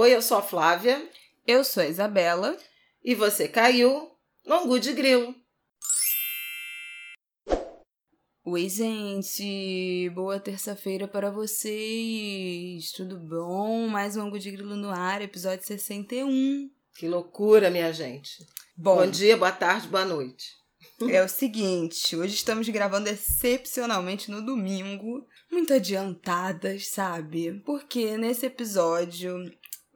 Oi, eu sou a Flávia. Eu sou a Isabela. E você caiu no Angu de Grilo. Oi, gente! Boa terça-feira para vocês! Tudo bom? Mais um Angu de Grilo no ar, episódio 61. Que loucura, minha gente! Bom, bom dia, boa tarde, boa noite. É o seguinte, hoje estamos gravando excepcionalmente no domingo, muito adiantadas, sabe? Porque nesse episódio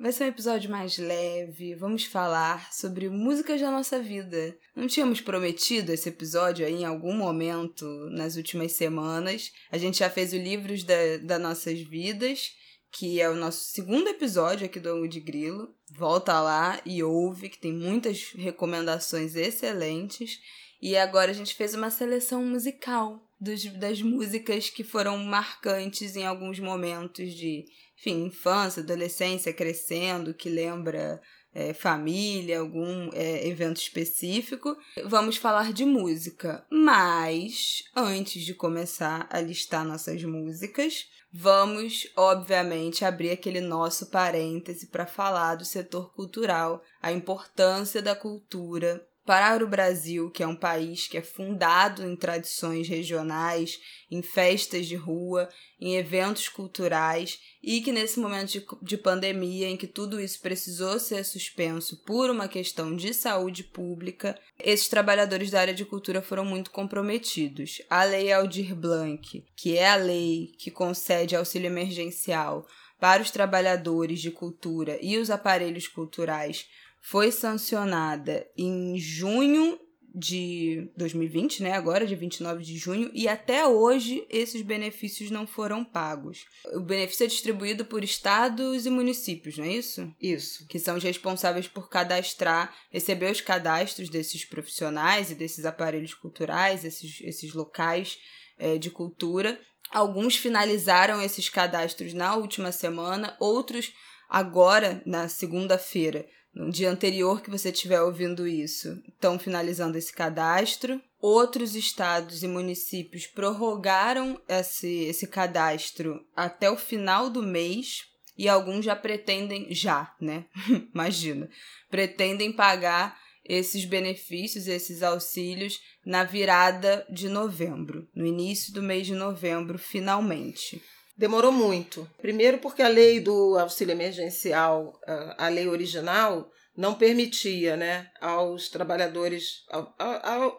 Vai ser um episódio mais leve, vamos falar sobre músicas da nossa vida. Não tínhamos prometido esse episódio aí em algum momento nas últimas semanas. A gente já fez o Livros da, das Nossas Vidas, que é o nosso segundo episódio aqui do Ango de Grilo. Volta lá e ouve, que tem muitas recomendações excelentes. E agora a gente fez uma seleção musical dos, das músicas que foram marcantes em alguns momentos de enfim, infância, adolescência, crescendo, que lembra é, família, algum é, evento específico. Vamos falar de música, mas antes de começar a listar nossas músicas, vamos, obviamente, abrir aquele nosso parêntese para falar do setor cultural, a importância da cultura para o Brasil, que é um país que é fundado em tradições regionais, em festas de rua, em eventos culturais, e que nesse momento de, de, pandemia, em que tudo isso precisou ser suspenso por uma questão de saúde pública, esses trabalhadores da área de cultura foram muito comprometidos. A Lei Aldir Blanc, que é a lei que concede auxílio emergencial para os trabalhadores de cultura e os aparelhos culturais foi sancionada em junho de 2020, né? Agora, de 29 de junho, e até hoje esses benefícios não foram pagos. O benefício é distribuído por estados e municípios, não é isso? Isso. Que são os responsáveis por cadastrar, receber os cadastros desses profissionais e desses aparelhos culturais, esses, esses locais é, de cultura. Alguns finalizaram esses cadastros na última semana, outros agora, na segunda-feira no dia anterior que você estiver ouvindo isso, estão finalizando esse cadastro. Outros estados e municípios prorrogaram esse, esse cadastro até o final do mês e alguns já pretendem, já, né? Imagina, pretendem pagar esses benefícios, esses auxílios na virada de novembro, no início do mês de novembro, finalmente. Demorou muito. Primeiro, porque a lei do auxílio emergencial, a lei original, não permitia né, aos trabalhadores,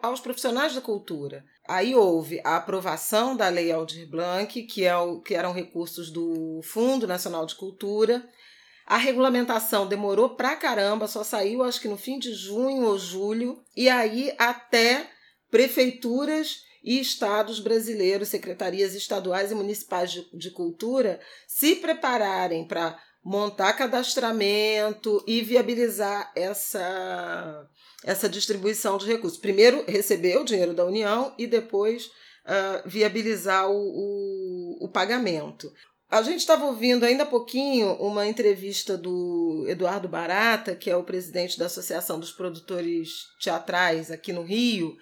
aos profissionais da cultura. Aí houve a aprovação da Lei Aldir Blanc, que, é o, que eram recursos do Fundo Nacional de Cultura. A regulamentação demorou pra caramba, só saiu acho que no fim de junho ou julho, e aí até prefeituras e estados brasileiros, secretarias estaduais e municipais de, de cultura, se prepararem para montar cadastramento e viabilizar essa, essa distribuição de recursos. Primeiro, receber o dinheiro da União e depois uh, viabilizar o, o, o pagamento. A gente estava ouvindo ainda há pouquinho uma entrevista do Eduardo Barata, que é o presidente da Associação dos Produtores Teatrais aqui no Rio,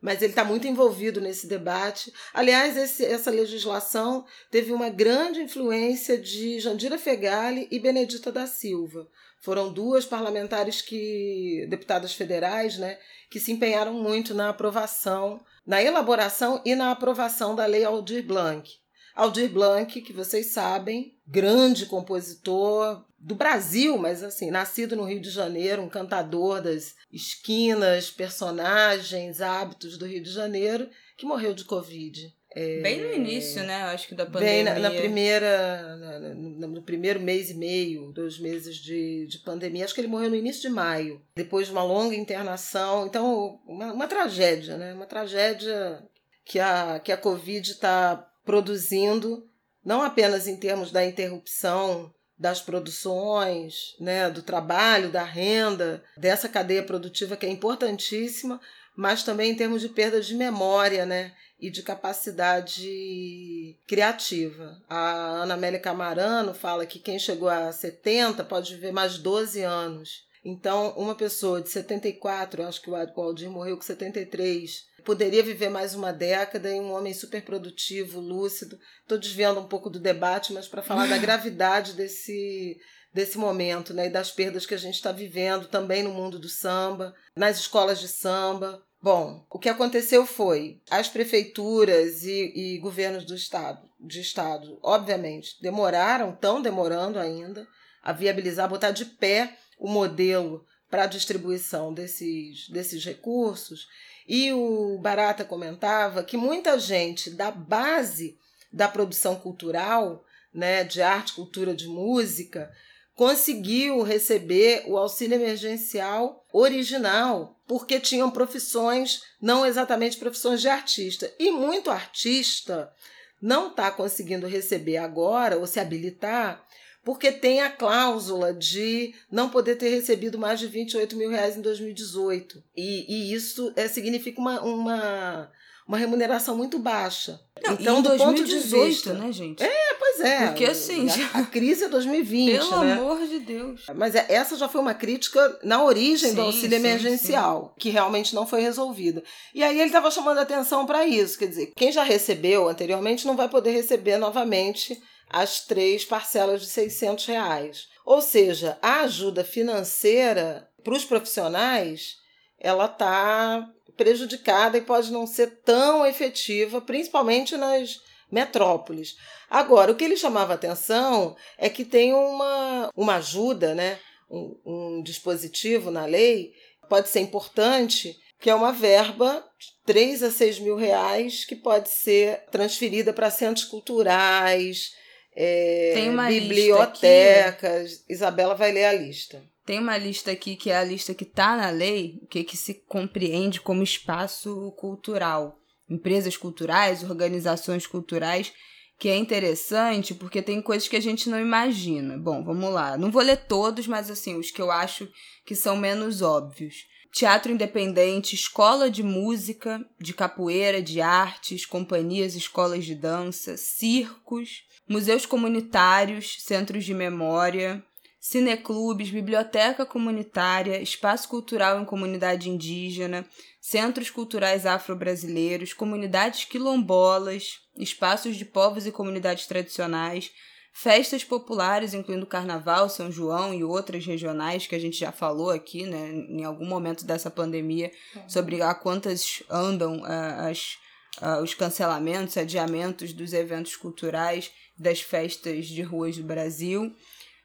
mas ele está muito envolvido nesse debate. Aliás, esse, essa legislação teve uma grande influência de Jandira Fegali e Benedita da Silva. Foram duas parlamentares que deputadas federais, né, que se empenharam muito na aprovação, na elaboração e na aprovação da Lei Aldir Blanc. Aldir Blanc, que vocês sabem, grande compositor do Brasil, mas assim, nascido no Rio de Janeiro, um cantador das esquinas, personagens, hábitos do Rio de Janeiro, que morreu de Covid. É, bem no início, né? Acho que da pandemia. Bem na, na primeira, na, no primeiro mês e meio, dois meses de, de pandemia. Acho que ele morreu no início de maio, depois de uma longa internação. Então, uma, uma tragédia, né? Uma tragédia que a, que a Covid está produzindo, não apenas em termos da interrupção das produções, né, do trabalho, da renda, dessa cadeia produtiva que é importantíssima, mas também em termos de perda de memória, né, e de capacidade criativa. A Ana Amélia Camarano fala que quem chegou a 70 pode viver mais 12 anos. Então, uma pessoa de 74, acho que o Aldir morreu com 73, poderia viver mais uma década e um homem super produtivo, lúcido. Estou desviando um pouco do debate, mas para falar da gravidade desse, desse momento né, e das perdas que a gente está vivendo também no mundo do samba, nas escolas de samba. Bom, o que aconteceu foi as prefeituras e, e governos do estado, de estado, obviamente, demoraram, estão demorando ainda, a viabilizar, botar de pé o modelo para a distribuição desses, desses recursos. E o Barata comentava que muita gente da base da produção cultural, né, de arte, cultura, de música, conseguiu receber o auxílio emergencial original, porque tinham profissões, não exatamente profissões de artista. E muito artista não está conseguindo receber agora ou se habilitar porque tem a cláusula de não poder ter recebido mais de 28 mil reais em 2018. E, e isso é, significa uma, uma, uma remuneração muito baixa. Não, então, do 2018, ponto de vista. né, gente? É, pois é. Porque assim. A, a crise é 2020. Pelo né? amor de Deus. Mas é, essa já foi uma crítica na origem sim, do auxílio sim, emergencial, sim. que realmente não foi resolvida. E aí ele estava chamando atenção para isso. Quer dizer, quem já recebeu anteriormente não vai poder receber novamente as três parcelas de 600 reais. Ou seja, a ajuda financeira para os profissionais ela está prejudicada e pode não ser tão efetiva, principalmente nas metrópoles. Agora, o que ele chamava atenção é que tem uma, uma ajuda, né? um, um dispositivo na lei, pode ser importante, que é uma verba de 3 a 6 mil reais que pode ser transferida para centros culturais, é, bibliotecas. Isabela vai ler a lista. Tem uma lista aqui que é a lista que está na lei, o que, que se compreende como espaço cultural. Empresas culturais, organizações culturais, que é interessante porque tem coisas que a gente não imagina. Bom, vamos lá. Não vou ler todos, mas assim, os que eu acho que são menos óbvios. Teatro independente, escola de música, de capoeira, de artes, companhias, escolas de dança, circos, museus comunitários, centros de memória, cineclubes, biblioteca comunitária, espaço cultural em comunidade indígena, centros culturais afro-brasileiros, comunidades quilombolas, espaços de povos e comunidades tradicionais, festas populares, incluindo Carnaval, São João e outras regionais que a gente já falou aqui, né, em algum momento dessa pandemia, sobre a quantas andam uh, as, uh, os cancelamentos, adiamentos dos eventos culturais das festas de ruas do Brasil,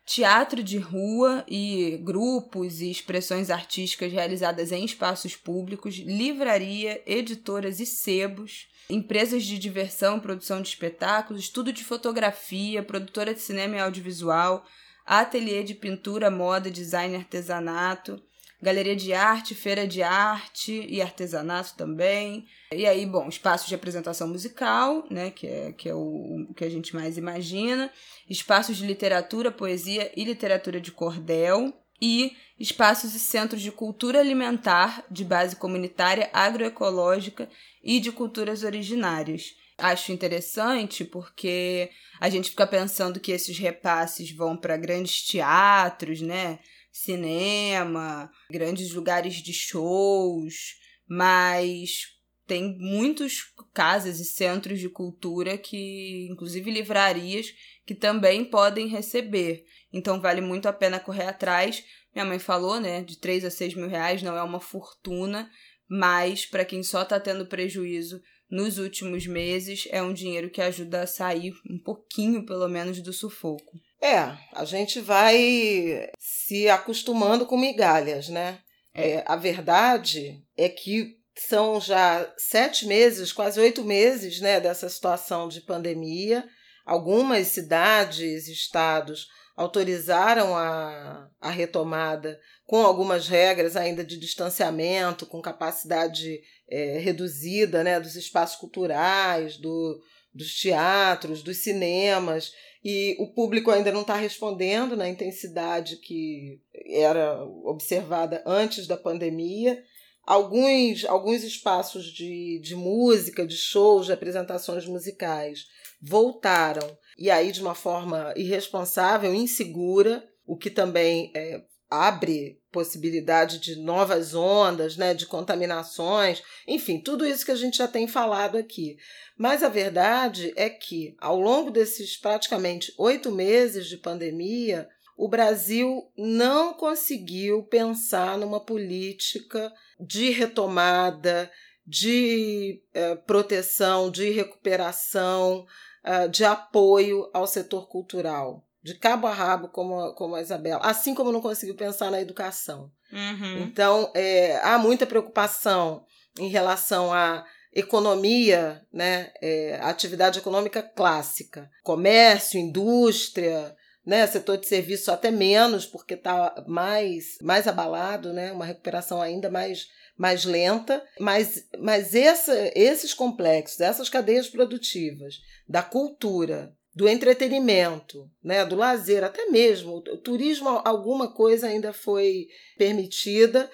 teatro de rua e grupos e expressões artísticas realizadas em espaços públicos, livraria, editoras e sebos, empresas de diversão, produção de espetáculos, estudo de fotografia, produtora de cinema e audiovisual, ateliê de pintura, moda, design e artesanato, galeria de arte, feira de arte e artesanato também. E aí, bom, espaços de apresentação musical, né, que é, que é o, o que a gente mais imagina, espaços de literatura, poesia e literatura de cordel, e espaços e centros de cultura alimentar de base comunitária, agroecológica e de culturas originárias. Acho interessante porque a gente fica pensando que esses repasses vão para grandes teatros, né? cinema, grandes lugares de shows, mas tem muitos casas e centros de cultura que, inclusive livrarias, que também podem receber. Então vale muito a pena correr atrás. Minha mãe falou, né? De 3 a 6 mil reais não é uma fortuna, mas para quem só está tendo prejuízo nos últimos meses, é um dinheiro que ajuda a sair um pouquinho, pelo menos, do sufoco. É, a gente vai se acostumando com migalhas, né? É. é, a verdade é que são já sete meses, quase oito meses, né, dessa situação de pandemia. Algumas cidades, estados autorizaram a, a retomada com algumas regras ainda de distanciamento, com capacidade é, reduzida né, dos espaços culturais, do, dos teatros, dos cinemas e o público ainda não está respondendo na intensidade que era observada antes da pandemia. Alguns, alguns espaços de, de música, de shows, de apresentações musicais voltaram, e aí de uma forma irresponsável, insegura, o que também é, abre possibilidade de novas ondas, né, de contaminações, enfim, tudo isso que a gente já tem falado aqui. Mas a verdade é que, ao longo desses praticamente oito meses de pandemia, o Brasil não conseguiu pensar numa política de retomada, de eh, proteção, de recuperação, uh, de apoio ao setor cultural, de cabo a rabo, como, como a Isabela, assim como não conseguiu pensar na educação. Uhum. Então, é, há muita preocupação em relação à economia, né, é, a atividade econômica clássica, comércio, indústria, né, setor de serviço até menos, porque está mais, mais abalado, né, uma recuperação ainda mais, mais lenta, mas, mas essa, esses complexos, essas cadeias produtivas, da cultura, do entretenimento, né, do lazer, até mesmo o turismo, alguma coisa ainda foi permitida,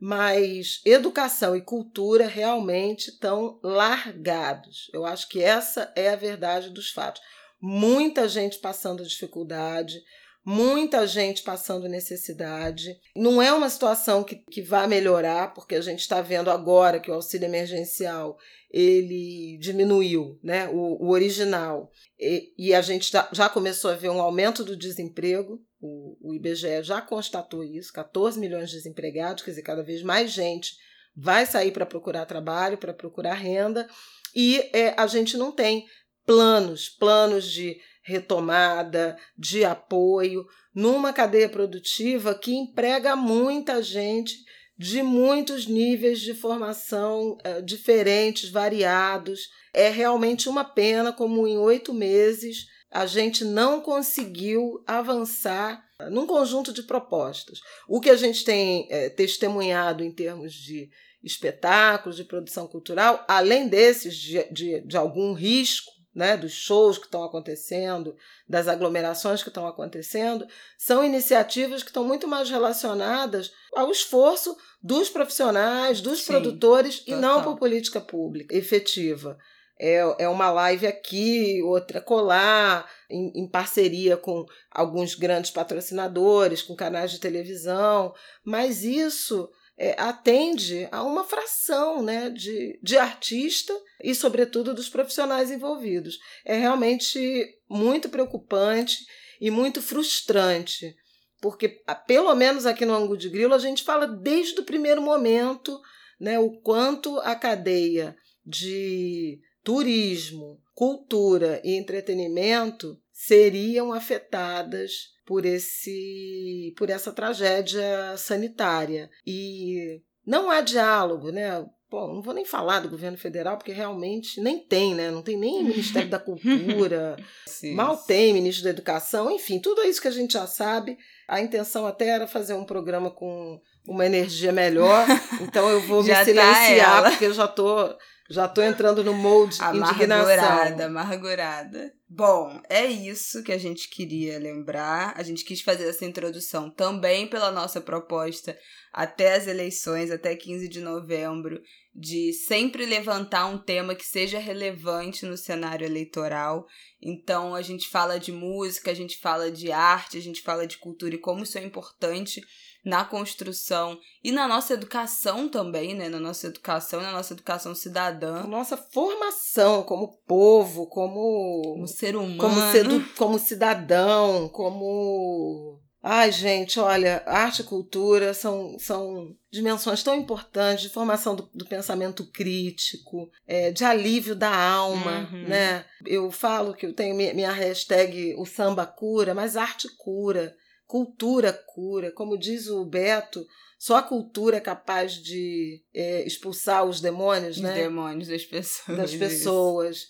mas educação e cultura realmente estão largados. Eu acho que essa é a verdade dos fatos. Muita gente passando dificuldade, muita gente passando necessidade. Não é uma situação que, que vai melhorar, porque a gente está vendo agora que o auxílio emergencial ele diminuiu, né? o, o original. E, e, a gente já, já começou a ver um aumento do desemprego. O, o IBGE já constatou isso: 14 milhões de desempregados, quer dizer, cada vez mais gente vai sair para procurar trabalho, para procurar renda, e é, a gente não tem planos, planos de retomada, de apoio, numa cadeia produtiva que emprega muita gente de muitos níveis de formação uh, diferentes, variados. É realmente uma pena como em oito meses a gente não conseguiu avançar num conjunto de propostas. O que a gente tem é, testemunhado em termos de espetáculos, de produção cultural, além desses de, de, de algum risco, né, dos shows que estão acontecendo, das aglomerações que estão acontecendo, são iniciativas que estão muito mais relacionadas ao esforço dos profissionais, dos Sim, produtores total. e não por política pública efetiva. É, é uma live aqui, outra colar, em, em parceria com alguns grandes patrocinadores, com canais de televisão, mas isso é, atende a uma fração né, de, de artista e, sobretudo, dos profissionais envolvidos. É realmente muito preocupante e muito frustrante, porque, pelo menos aqui no Angu de Grilo, a gente fala desde o primeiro momento né, o quanto a cadeia de turismo, cultura e entretenimento seriam afetadas por esse por essa tragédia sanitária e não há diálogo, né? Bom, não vou nem falar do governo federal, porque realmente nem tem, né? Não tem nem Ministério da Cultura, sim, mal tem Ministro da Educação, enfim, tudo isso que a gente já sabe. A intenção até era fazer um programa com uma energia melhor, então eu vou me tá silenciar, porque eu já tô já tô entrando no molde indignação. Amargurada, amargurada. Bom, é isso que a gente queria lembrar. A gente quis fazer essa introdução também pela nossa proposta até as eleições, até 15 de novembro, de sempre levantar um tema que seja relevante no cenário eleitoral. Então, a gente fala de música, a gente fala de arte, a gente fala de cultura e como isso é importante na construção e na nossa educação também, né? Na nossa educação, na nossa educação cidadã. Nossa formação como povo, como, como ser humano, como, sedu, como cidadão, como Ai, gente, olha, arte e cultura são, são dimensões tão importantes de formação do, do pensamento crítico, é, de alívio da alma, uhum. né? Eu falo que eu tenho minha, minha hashtag o samba cura, mas arte cura. Cultura cura. Como diz o Beto, só a cultura é capaz de é, expulsar os demônios, os né? Os demônios das pessoas. Das pessoas.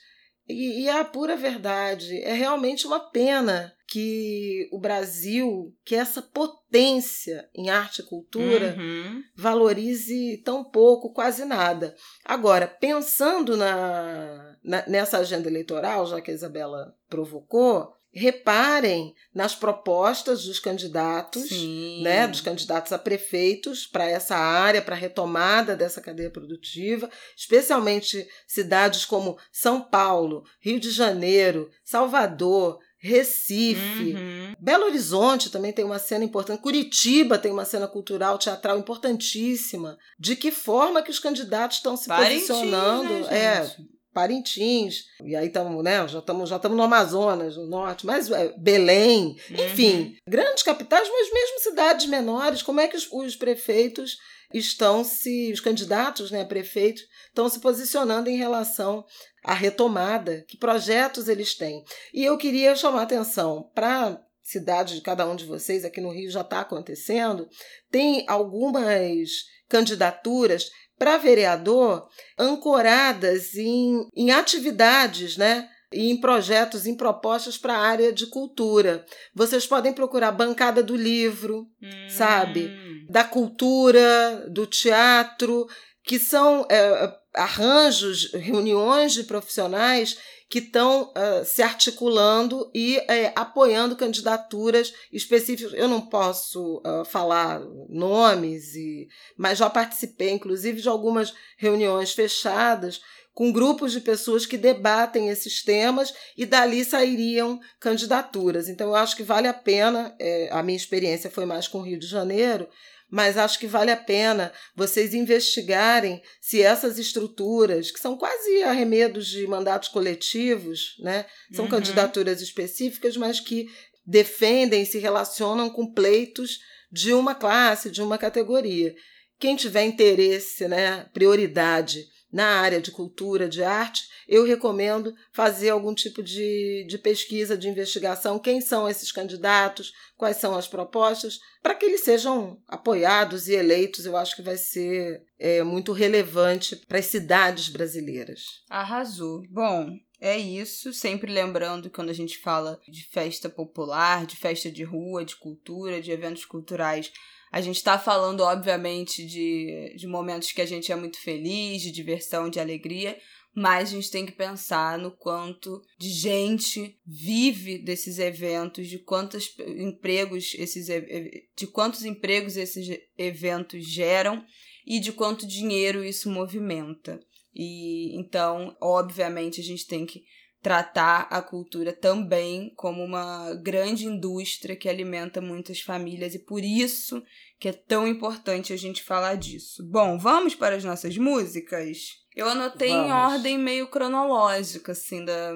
E, e é a pura verdade. É realmente uma pena que o Brasil, que essa potência em arte e cultura, uhum. valorize tão pouco, quase nada. Agora, pensando na, na, nessa agenda eleitoral, já que a Isabela provocou, reparem nas propostas dos candidatos, Sim. né, dos candidatos a prefeitos para essa área, para a retomada dessa cadeia produtiva, especialmente cidades como São Paulo, Rio de Janeiro, Salvador, Recife, uhum. Belo Horizonte também tem uma cena importante, Curitiba tem uma cena cultural, teatral importantíssima. De que forma que os candidatos estão se Parintins, posicionando? Né, é, Parintins, e aí estamos, né, já estamos já no Amazonas, no norte, mas é, Belém, enfim, uhum. grandes capitais, mas mesmo cidades menores, como é que os, os prefeitos estão se, os candidatos né, a prefeitos estão se posicionando em relação à retomada, que projetos eles têm. E eu queria chamar atenção para cidade de cada um de vocês, aqui no Rio já está acontecendo, tem algumas candidaturas para vereador ancoradas em, em atividades, né? E em projetos, em propostas para a área de cultura. Vocês podem procurar Bancada do Livro, hum. sabe? Da cultura, do teatro, que são é, arranjos, reuniões de profissionais que estão uh, se articulando e uh, apoiando candidaturas específicas. Eu não posso uh, falar nomes, e, mas já participei, inclusive, de algumas reuniões fechadas com grupos de pessoas que debatem esses temas e dali sairiam candidaturas. Então, eu acho que vale a pena, é, a minha experiência foi mais com o Rio de Janeiro, mas acho que vale a pena vocês investigarem se essas estruturas, que são quase arremedos de mandatos coletivos, né? São uhum. candidaturas específicas, mas que defendem, se relacionam com pleitos de uma classe, de uma categoria. Quem tiver interesse, né, prioridade na área de cultura, de arte, eu recomendo fazer algum tipo de, de pesquisa, de investigação. Quem são esses candidatos? Quais são as propostas? Para que eles sejam apoiados e eleitos, eu acho que vai ser é, muito relevante para as cidades brasileiras. Arrasou. Bom, é isso, sempre lembrando quando a gente fala de festa popular, de festa de rua, de cultura, de eventos culturais, a gente está falando, obviamente, de, de momentos que a gente é muito feliz, de diversão, de alegria, mas a gente tem que pensar no quanto de gente vive desses eventos, de quantos empregos esses de quantos empregos esses eventos geram e de quanto dinheiro isso movimenta. E então, obviamente, a gente tem que tratar a cultura também como uma grande indústria que alimenta muitas famílias e por isso que é tão importante a gente falar disso. Bom, vamos para as nossas músicas? Eu anotei vamos. em ordem meio cronológica, assim, da,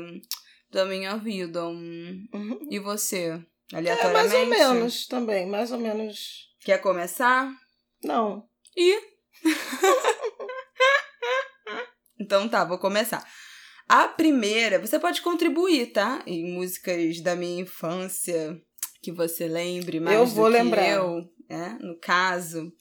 da minha vida. Uhum. E você? Aleatoriamente? É, mais ou menos também, mais ou menos. Quer começar? Não. E? então tá, vou começar. A primeira, você pode contribuir, tá? Em músicas da minha infância que você lembre mais eu vou lembrar. eu, né? No caso.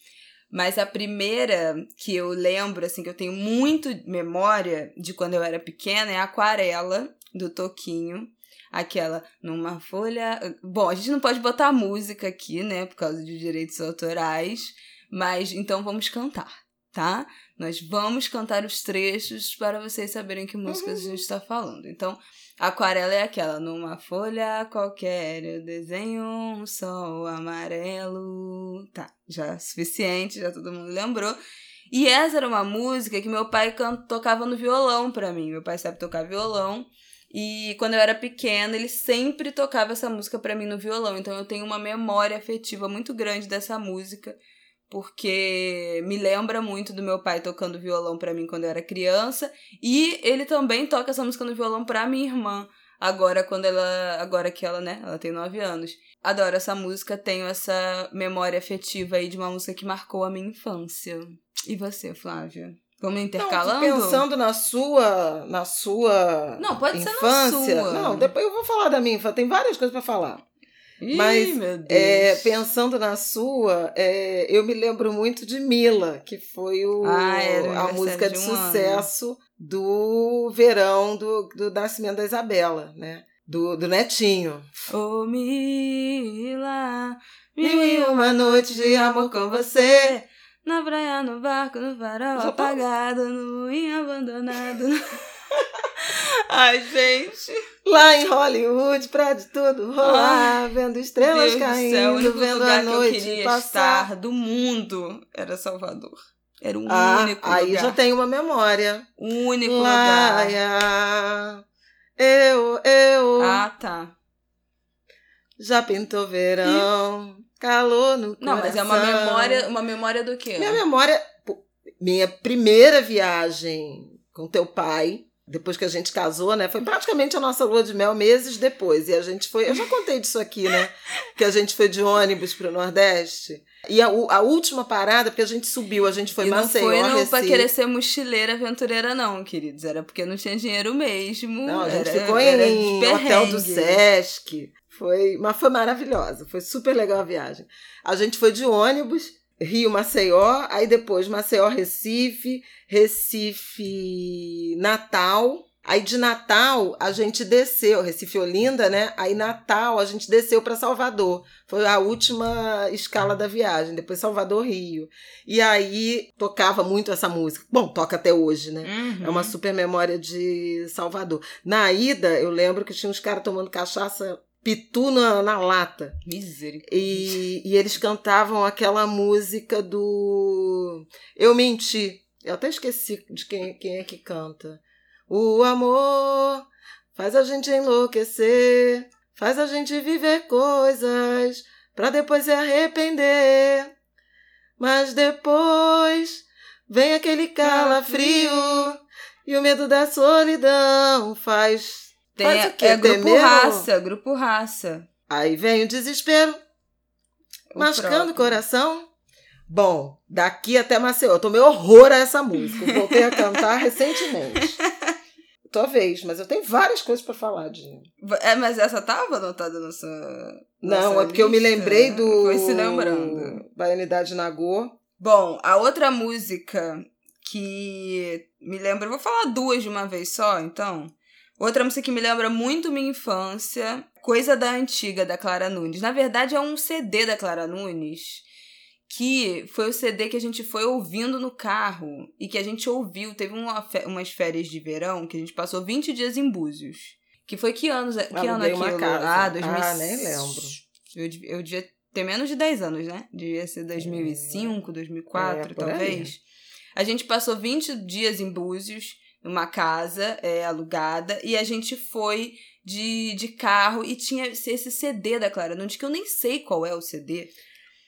Mas a primeira que eu lembro, assim, que eu tenho muito memória de quando eu era pequena é a Aquarela, do Toquinho. Aquela, numa folha. Bom, a gente não pode botar música aqui, né? Por causa de direitos autorais. Mas então vamos cantar, tá? Nós vamos cantar os trechos para vocês saberem que músicas uhum. a gente está falando. Então, aquarela é aquela, numa folha qualquer eu desenho um sol amarelo. Tá, já é suficiente, já todo mundo lembrou. E essa era uma música que meu pai tocava no violão para mim. Meu pai sabe tocar violão. E quando eu era pequena, ele sempre tocava essa música para mim no violão. Então eu tenho uma memória afetiva muito grande dessa música porque me lembra muito do meu pai tocando violão para mim quando eu era criança e ele também toca essa música no violão para minha irmã agora quando ela agora que ela né ela tem nove anos adoro essa música tenho essa memória afetiva aí de uma música que marcou a minha infância e você Flávia Vamos intercalando? Não, pensando na sua, na sua Não, pode infância. ser na sua. Não, depois eu vou falar da minha infância. Tem várias coisas para falar. Mas é, pensando na sua, é, eu me lembro muito de Mila, que foi o, ah, a música de, um sucesso ano. do verão do, do nascimento da Isabela, né? Do, do netinho. Ô oh, Mila, mil e uma noite de amor com você. Na praia, no barco, no farol apagado, no ruim abandonado. Ai, gente. Lá em Hollywood, pra de tudo rolar, Ai, vendo estrelas Deus caindo, céu, vendo a noite que eu queria passar. Estar do mundo era Salvador. Era o ah, único aí lugar. já tem uma memória. O único Laia, lugar. Eu, eu. Ah, tá. Já pintou verão, e... calor no coração. Não, mas é uma memória, uma memória do quê? Minha memória, minha primeira viagem com teu pai depois que a gente casou, né? Foi praticamente a nossa lua de mel meses depois. E a gente foi. Eu já contei disso aqui, né? Que a gente foi de ônibus para o Nordeste. E a, a, última parada, porque a gente subiu, a gente foi e Maceió, não foi não Recife. pra querer ser mochileira aventureira, não, queridos. Era porque não tinha dinheiro mesmo. Não, a gente era, ficou era em hotel do Sesc. Foi, mas foi maravilhosa. Foi super legal a viagem. A gente foi de ônibus, Rio Maceió, aí depois Maceió Recife, Recife Natal. Aí de Natal a gente desceu, Recife Olinda, né? Aí Natal a gente desceu para Salvador. Foi a última escala da viagem, depois Salvador Rio. E aí tocava muito essa música. Bom, toca até hoje, né? Uhum. É uma super memória de Salvador. Na ida, eu lembro que tinha uns caras tomando cachaça pitu na, na lata. Misericórdia. E, e eles cantavam aquela música do Eu Menti. Eu até esqueci de quem, quem é que canta. O amor faz a gente enlouquecer, faz a gente viver coisas pra depois se arrepender. Mas depois vem aquele calafrio e o medo da solidão faz. Tem, faz o quê? é grupo Temer raça, grupo raça. Aí vem o desespero, O machucando o próprio. coração. Bom, daqui até Maceió. Eu tomei horror a essa música. Eu Voltei a cantar recentemente. Tua vez, mas eu tenho várias coisas pra falar de. É, mas essa tava anotada na sua. Não, é porque eu me lista? lembrei do. Foi se lembrando. Baianidade Nagô. Bom, a outra música que me lembra. eu Vou falar duas de uma vez só, então. Outra música que me lembra muito minha infância, Coisa da Antiga, da Clara Nunes. Na verdade, é um CD da Clara Nunes, que foi o CD que a gente foi ouvindo no carro e que a gente ouviu. Teve uma umas férias de verão que a gente passou 20 dias em Búzios. Que foi que anos? Que ano uma aquilo? casa. Ah, 2000. Ah, nem lembro. Eu, eu devia ter menos de 10 anos, né? Devia ser 2005, 2004, É, aí. talvez. A gente passou 20 dias em Búzios, numa casa é, alugada, e a gente foi de, de carro e tinha esse CD da Clara Nunes, que eu nem sei qual é o CD.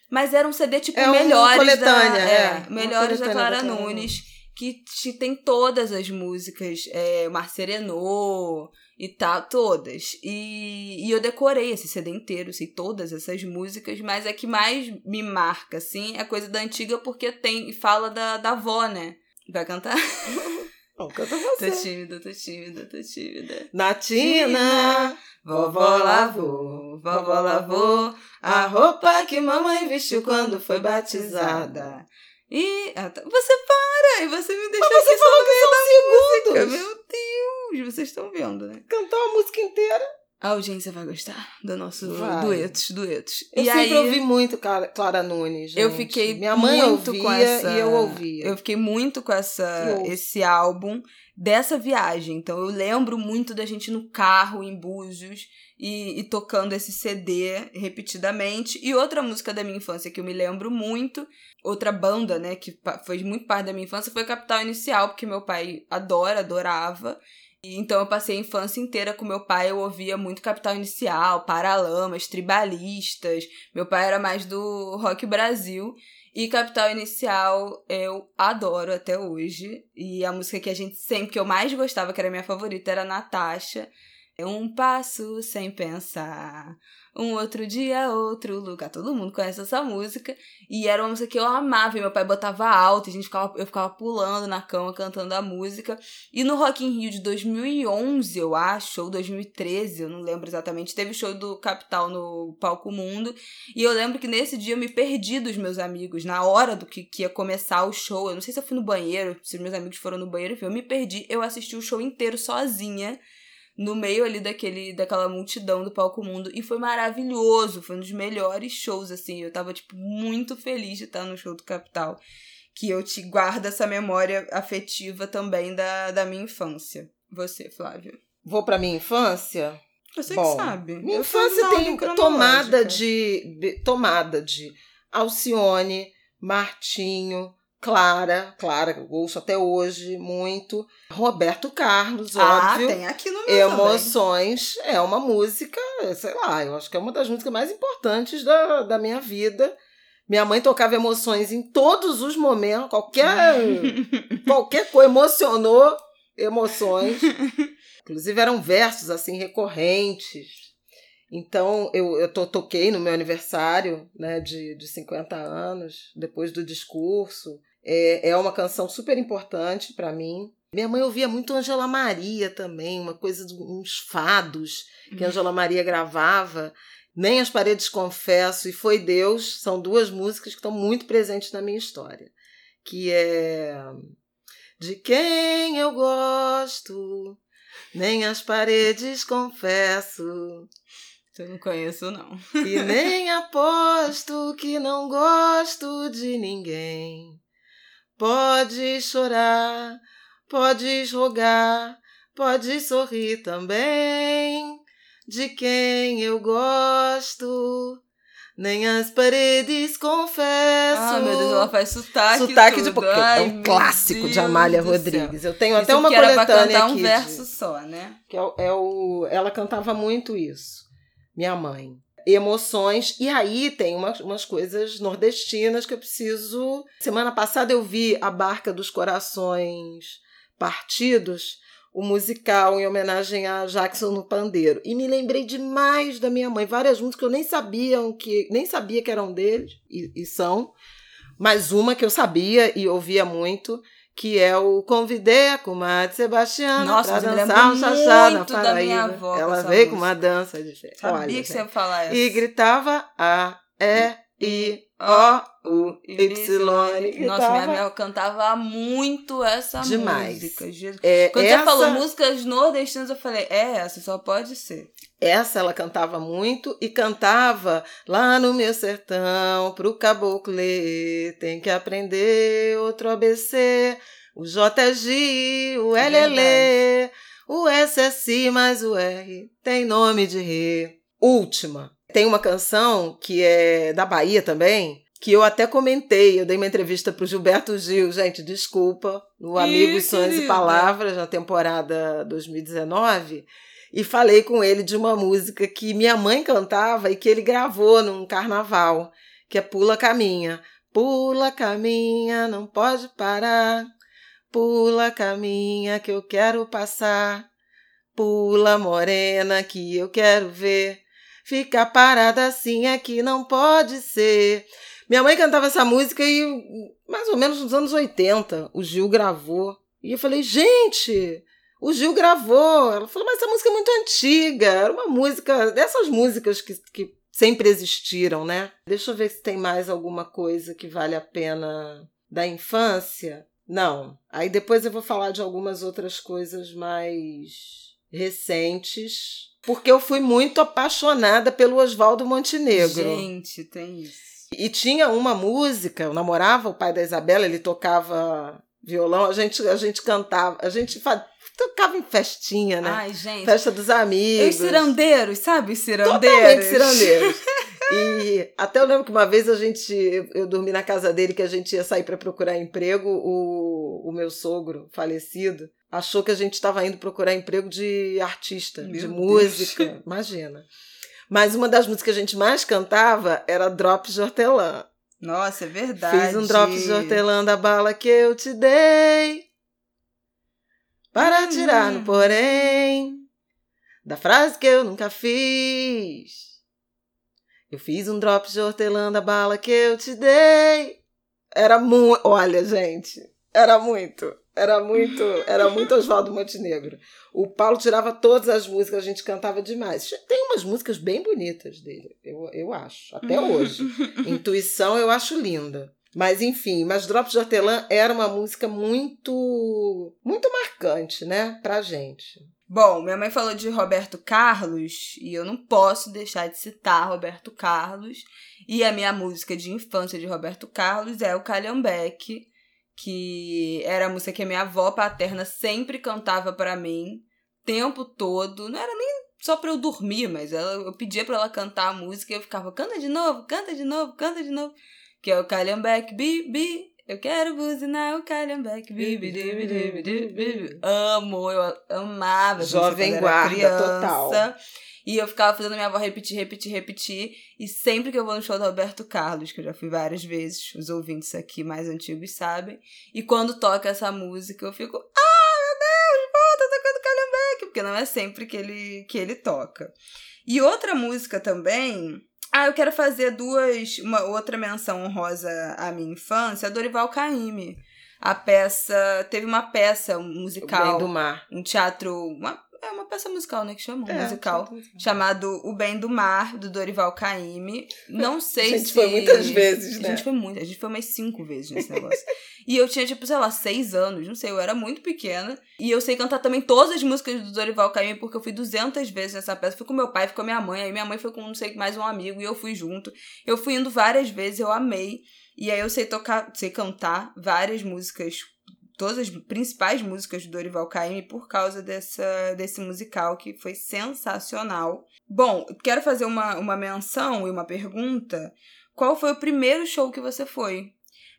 Mas era um CD tipo É uma melhores da, é, é, uma melhores da Clara da Clara Nunes, que te- tem todas as músicas, é, Marcerenô e tal, todas. E, e eu decorei esse CD inteiro, sei todas essas músicas, mas a que mais me marca, assim, é coisa da antiga porque tem e fala da, da avó, né? Vai cantar? Não, canta Tô você. tímida, tô tímida, tô tímida. Natina, Vovó lavou, vovó lavou a roupa que mamãe vestiu quando foi batizada. E. tá. Você para! E você me deixou você aqui só falou que são música. segundos. Meu Deus! Vocês estão vendo, né? cantar a música inteira. A audiência vai gostar do nosso Vai. duetos, duetos. Eu e sempre aí, ouvi muito Clara, Nunes. eu gente. fiquei Minha mãe muito ouvia com essa. e eu ouvia. Eu fiquei muito com essa, Eu esse álbum dessa viagem. Então eu lembro muito da gente no carro em Búzios e, e tocando esse CD repetidamente. E outra música da minha infância que eu me lembro muito, outra banda, né, que foi muito parte da minha infância foi Capital Inicial, porque meu pai adora, adorava. Então eu passei a infância inteira com meu pai, eu ouvia muito Capital Inicial, Paralamas, Tribalistas. Meu pai era mais do Rock Brasil. E Capital Inicial eu adoro até hoje. E a música que a gente sempre, que eu mais gostava, que era minha favorita, era Natasha. É um passo sem pensar. Um outro dia, outro lugar. Todo mundo conhece essa música. E era uma música que eu amava. E meu pai botava alto. A gente ficava, eu ficava pulando na cama cantando a música. E no Rock in Rio de 2011, eu acho, ou 2013, eu não lembro exatamente, teve show do Capital no Palco Mundo. E eu lembro que nesse dia eu me perdi dos meus amigos, na hora do que, que ia começar o show. Eu não sei se eu fui no banheiro, se os meus amigos foram no banheiro, enfim, eu me perdi. Eu assisti o show inteiro sozinha, no meio ali daquele, daquela multidão do Palco Mundo. E foi maravilhoso, foi um dos melhores shows, assim. Eu tava, tipo, muito feliz de estar no show do Capital. Que eu te guardo essa memória afetiva também da, da minha infância. Você, Flávia. Vou pra minha infância. Você Bom, que sabe. Minha Eu infância tem tomada de- tomada de Alcione, Martinho, Clara, Clara, que eu ouço até hoje muito. Roberto Carlos, Ah, óbvio. tem aqui no meu também. Emoções é uma música, sei lá, eu acho que é uma das músicas mais importantes da, da minha vida. Minha mãe tocava emoções em todos os momentos, qualquer, qualquer coisa emocionou, emoções. Inclusive eram versos assim recorrentes. Então eu, eu to, toquei no meu aniversário né, de, de 50 anos, depois do discurso. É, é uma canção super importante para mim. Minha mãe ouvia muito Angela Maria também, uma coisa, uns fados que uhum. Angela Maria gravava. Nem as Paredes Confesso e Foi Deus são duas músicas que estão muito presentes na minha história. Que é De quem eu gosto, nem as paredes confesso. Eu não conheço, não. E nem aposto que não gosto de ninguém. Pode chorar, pode rogar, pode sorrir também de quem eu gosto. Nem as paredes confesso. Ah, meu Deus, ela faz sotaque. Sotaque de porque é um clássico Deus de Amália Rodrigues. Eu tenho até uma coletânea pra cantar um verso de, só, né? Que é, é o, ela cantava muito isso. Minha mãe. Emoções. E aí tem umas, umas coisas nordestinas que eu preciso. Semana passada eu vi A Barca dos Corações Partidos o musical em homenagem a Jackson no pandeiro. E me lembrei demais da minha mãe, várias músicas que eu nem sabia que nem sabia que eram deles e, e são, mas uma que eu sabia e ouvia muito, que é o Convidei a comadre Sebastiana para dançar um chachá na Paraíba. Ela veio com uma dança diferente. Sabia Olha, que gente. você ia falar essa. E gritava A, E, I, O, U, Y. Nossa, minha mãe cantava muito essa Demais. música. É, Quando essa... você falou músicas nordestinas, eu falei, é essa, só pode ser. Essa ela cantava muito e cantava lá no meu sertão, pro caboclo ler, tem que aprender outro ABC, o JG, o LL, é o SSI mais o R, tem nome de rei. Última, tem uma canção que é da Bahia também, que eu até comentei, eu dei uma entrevista para o Gilberto Gil, gente, desculpa, no Amigos, Sonhos e Palavras, na temporada 2019, e falei com ele de uma música que minha mãe cantava e que ele gravou num carnaval, que é Pula Caminha. Pula caminha, não pode parar. Pula caminha que eu quero passar. Pula morena que eu quero ver. Ficar parada assim é que não pode ser. Minha mãe cantava essa música e mais ou menos nos anos 80 o Gil gravou. E eu falei, gente, o Gil gravou. Ela falou, mas essa música é muito antiga. Era uma música, dessas músicas que, que sempre existiram, né? Deixa eu ver se tem mais alguma coisa que vale a pena da infância. Não. Aí depois eu vou falar de algumas outras coisas mais recentes porque eu fui muito apaixonada pelo Oswaldo Montenegro. Gente, tem isso. E tinha uma música, eu namorava o pai da Isabela, ele tocava violão, a gente, a gente cantava, a gente tocava em festinha, né? Ai, gente. Festa dos amigos. Os cirandeiros, sabe? Os cirandeiros. Totalmente cirandeiros. e até eu lembro que uma vez a gente, eu dormi na casa dele, que a gente ia sair para procurar emprego, o, o meu sogro falecido, achou que a gente estava indo procurar emprego de artista, Meu de música. Deus. Imagina. Mas uma das músicas que a gente mais cantava era Drops de Hortelã. Nossa, é verdade. Fiz um Drops de Hortelã da bala que eu te dei. Para tirar no porém da frase que eu nunca fiz. Eu fiz um Drops de Hortelã da bala que eu te dei. Era muito. Olha, gente, era muito. Era muito, era muito Oswaldo Montenegro. O Paulo tirava todas as músicas, a gente cantava demais. Tem umas músicas bem bonitas dele, eu, eu acho, até hoje. Intuição eu acho linda. Mas enfim, mas Drops de Hortelã era uma música muito muito marcante, né, pra gente. Bom, minha mãe falou de Roberto Carlos e eu não posso deixar de citar Roberto Carlos. E a minha música de infância de Roberto Carlos é o Calhambeque que era a música que a minha avó paterna sempre cantava para mim, tempo todo. Não era nem só pra eu dormir, mas ela, eu pedia para ela cantar a música e eu ficava, canta de novo, canta de novo, canta de novo. Que é o Calhambeck, bi, bi, eu quero buzinar o Calhambeck, bi, bi, bi, bi, bi, bi, bi. Amo, eu amava. Jovem guarda, total. E eu ficava fazendo minha avó repetir, repetir, repetir. E sempre que eu vou no show do Roberto Carlos, que eu já fui várias vezes, os ouvintes aqui mais antigos sabem. E quando toca essa música, eu fico, ah, meu Deus, porque não é sempre que ele, que ele toca. E outra música também. Ah, eu quero fazer duas. Uma outra menção honrosa à minha infância, a Dorival Caymmi. A peça. Teve uma peça musical. O Bem do Mar. Um teatro. Uma, é uma peça musical, né? Que chama? Um É, musical. Chamado O Bem do Mar, do Dorival Caymmi. Não sei A gente se. foi muitas vezes, A né? gente foi muito. A gente foi umas cinco vezes nesse negócio. e eu tinha, tipo, sei lá, seis anos. Não sei, eu era muito pequena. E eu sei cantar também todas as músicas do Dorival Caymmi, porque eu fui 200 vezes nessa peça. Fui com meu pai, fui com a minha mãe. Aí minha mãe foi com, não sei, mais um amigo. E eu fui junto. Eu fui indo várias vezes, eu amei. E aí eu sei tocar, sei cantar várias músicas todas as principais músicas do Dorival Caymmi por causa dessa, desse musical que foi sensacional. Bom, quero fazer uma, uma menção e uma pergunta. Qual foi o primeiro show que você foi?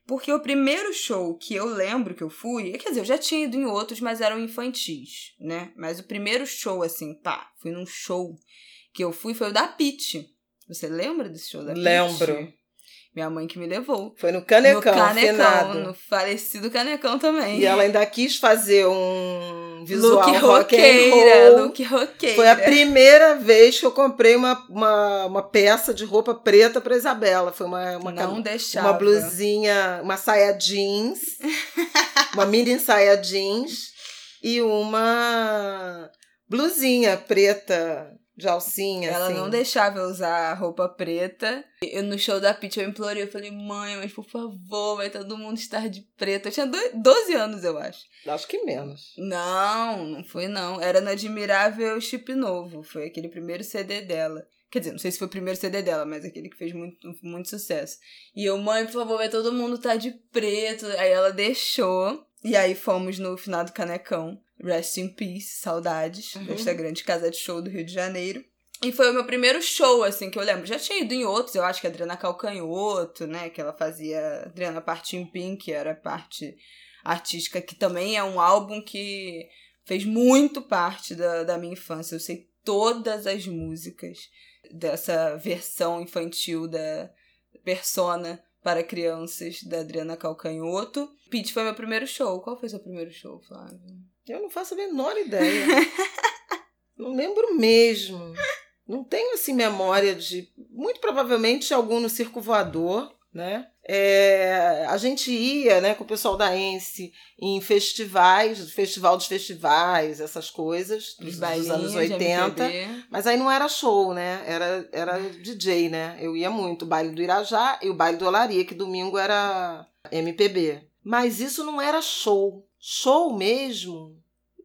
Porque o primeiro show que eu lembro que eu fui, quer dizer, eu já tinha ido em outros, mas eram infantis, né? Mas o primeiro show, assim, pá, fui num show que eu fui foi o da Pitty. Você lembra desse show da Pitty? Minha mãe que me levou. Foi no Canecão, no Canecão, no falecido Canecão também. E ela ainda quis fazer um visual look rock and roqueira, roll. look roqueira. Foi a primeira vez que eu comprei uma, uma, uma peça de roupa preta para Isabela. Foi uma, uma, Não deixava. uma blusinha, uma saia jeans, uma mini saia jeans e uma blusinha preta de alcinha. Ela assim. não deixava eu usar roupa preta. Eu, no show da Pitty eu implorei, eu falei, mãe, mas por favor, vai todo mundo estar de preto. Eu tinha do- 12 anos, eu acho. Acho que menos. Não, não foi não. Era no Admirável Chip Novo. Foi aquele primeiro CD dela. Quer dizer, não sei se foi o primeiro CD dela, mas aquele que fez muito, muito sucesso. E eu, mãe, por favor, vai todo mundo tá de preto. Aí ela deixou. E aí fomos no final do Canecão. Rest in Peace, saudades. Uhum. Desta grande casa de show do Rio de Janeiro. E foi o meu primeiro show, assim, que eu lembro. Já tinha ido em outros, eu acho que a Adriana Calcanhoto, né? Que ela fazia Adriana Partimpim, que era a parte artística, que também é um álbum que fez muito parte da, da minha infância. Eu sei todas as músicas dessa versão infantil da Persona para crianças da Adriana Calcanhoto. Pete foi meu primeiro show. Qual foi seu primeiro show, Flávio? Eu não faço a menor ideia. não lembro mesmo. Não tenho assim memória de. Muito provavelmente algum no circo voador, né? É, a gente ia, né, com o pessoal da ENSE em festivais, Festival dos Festivais, essas coisas, dos, anos bailinhos de 80. MPB. Mas aí não era show, né? Era, era DJ, né? Eu ia muito. O baile do Irajá e o baile do Olaria, que domingo era MPB. Mas isso não era show. Show mesmo?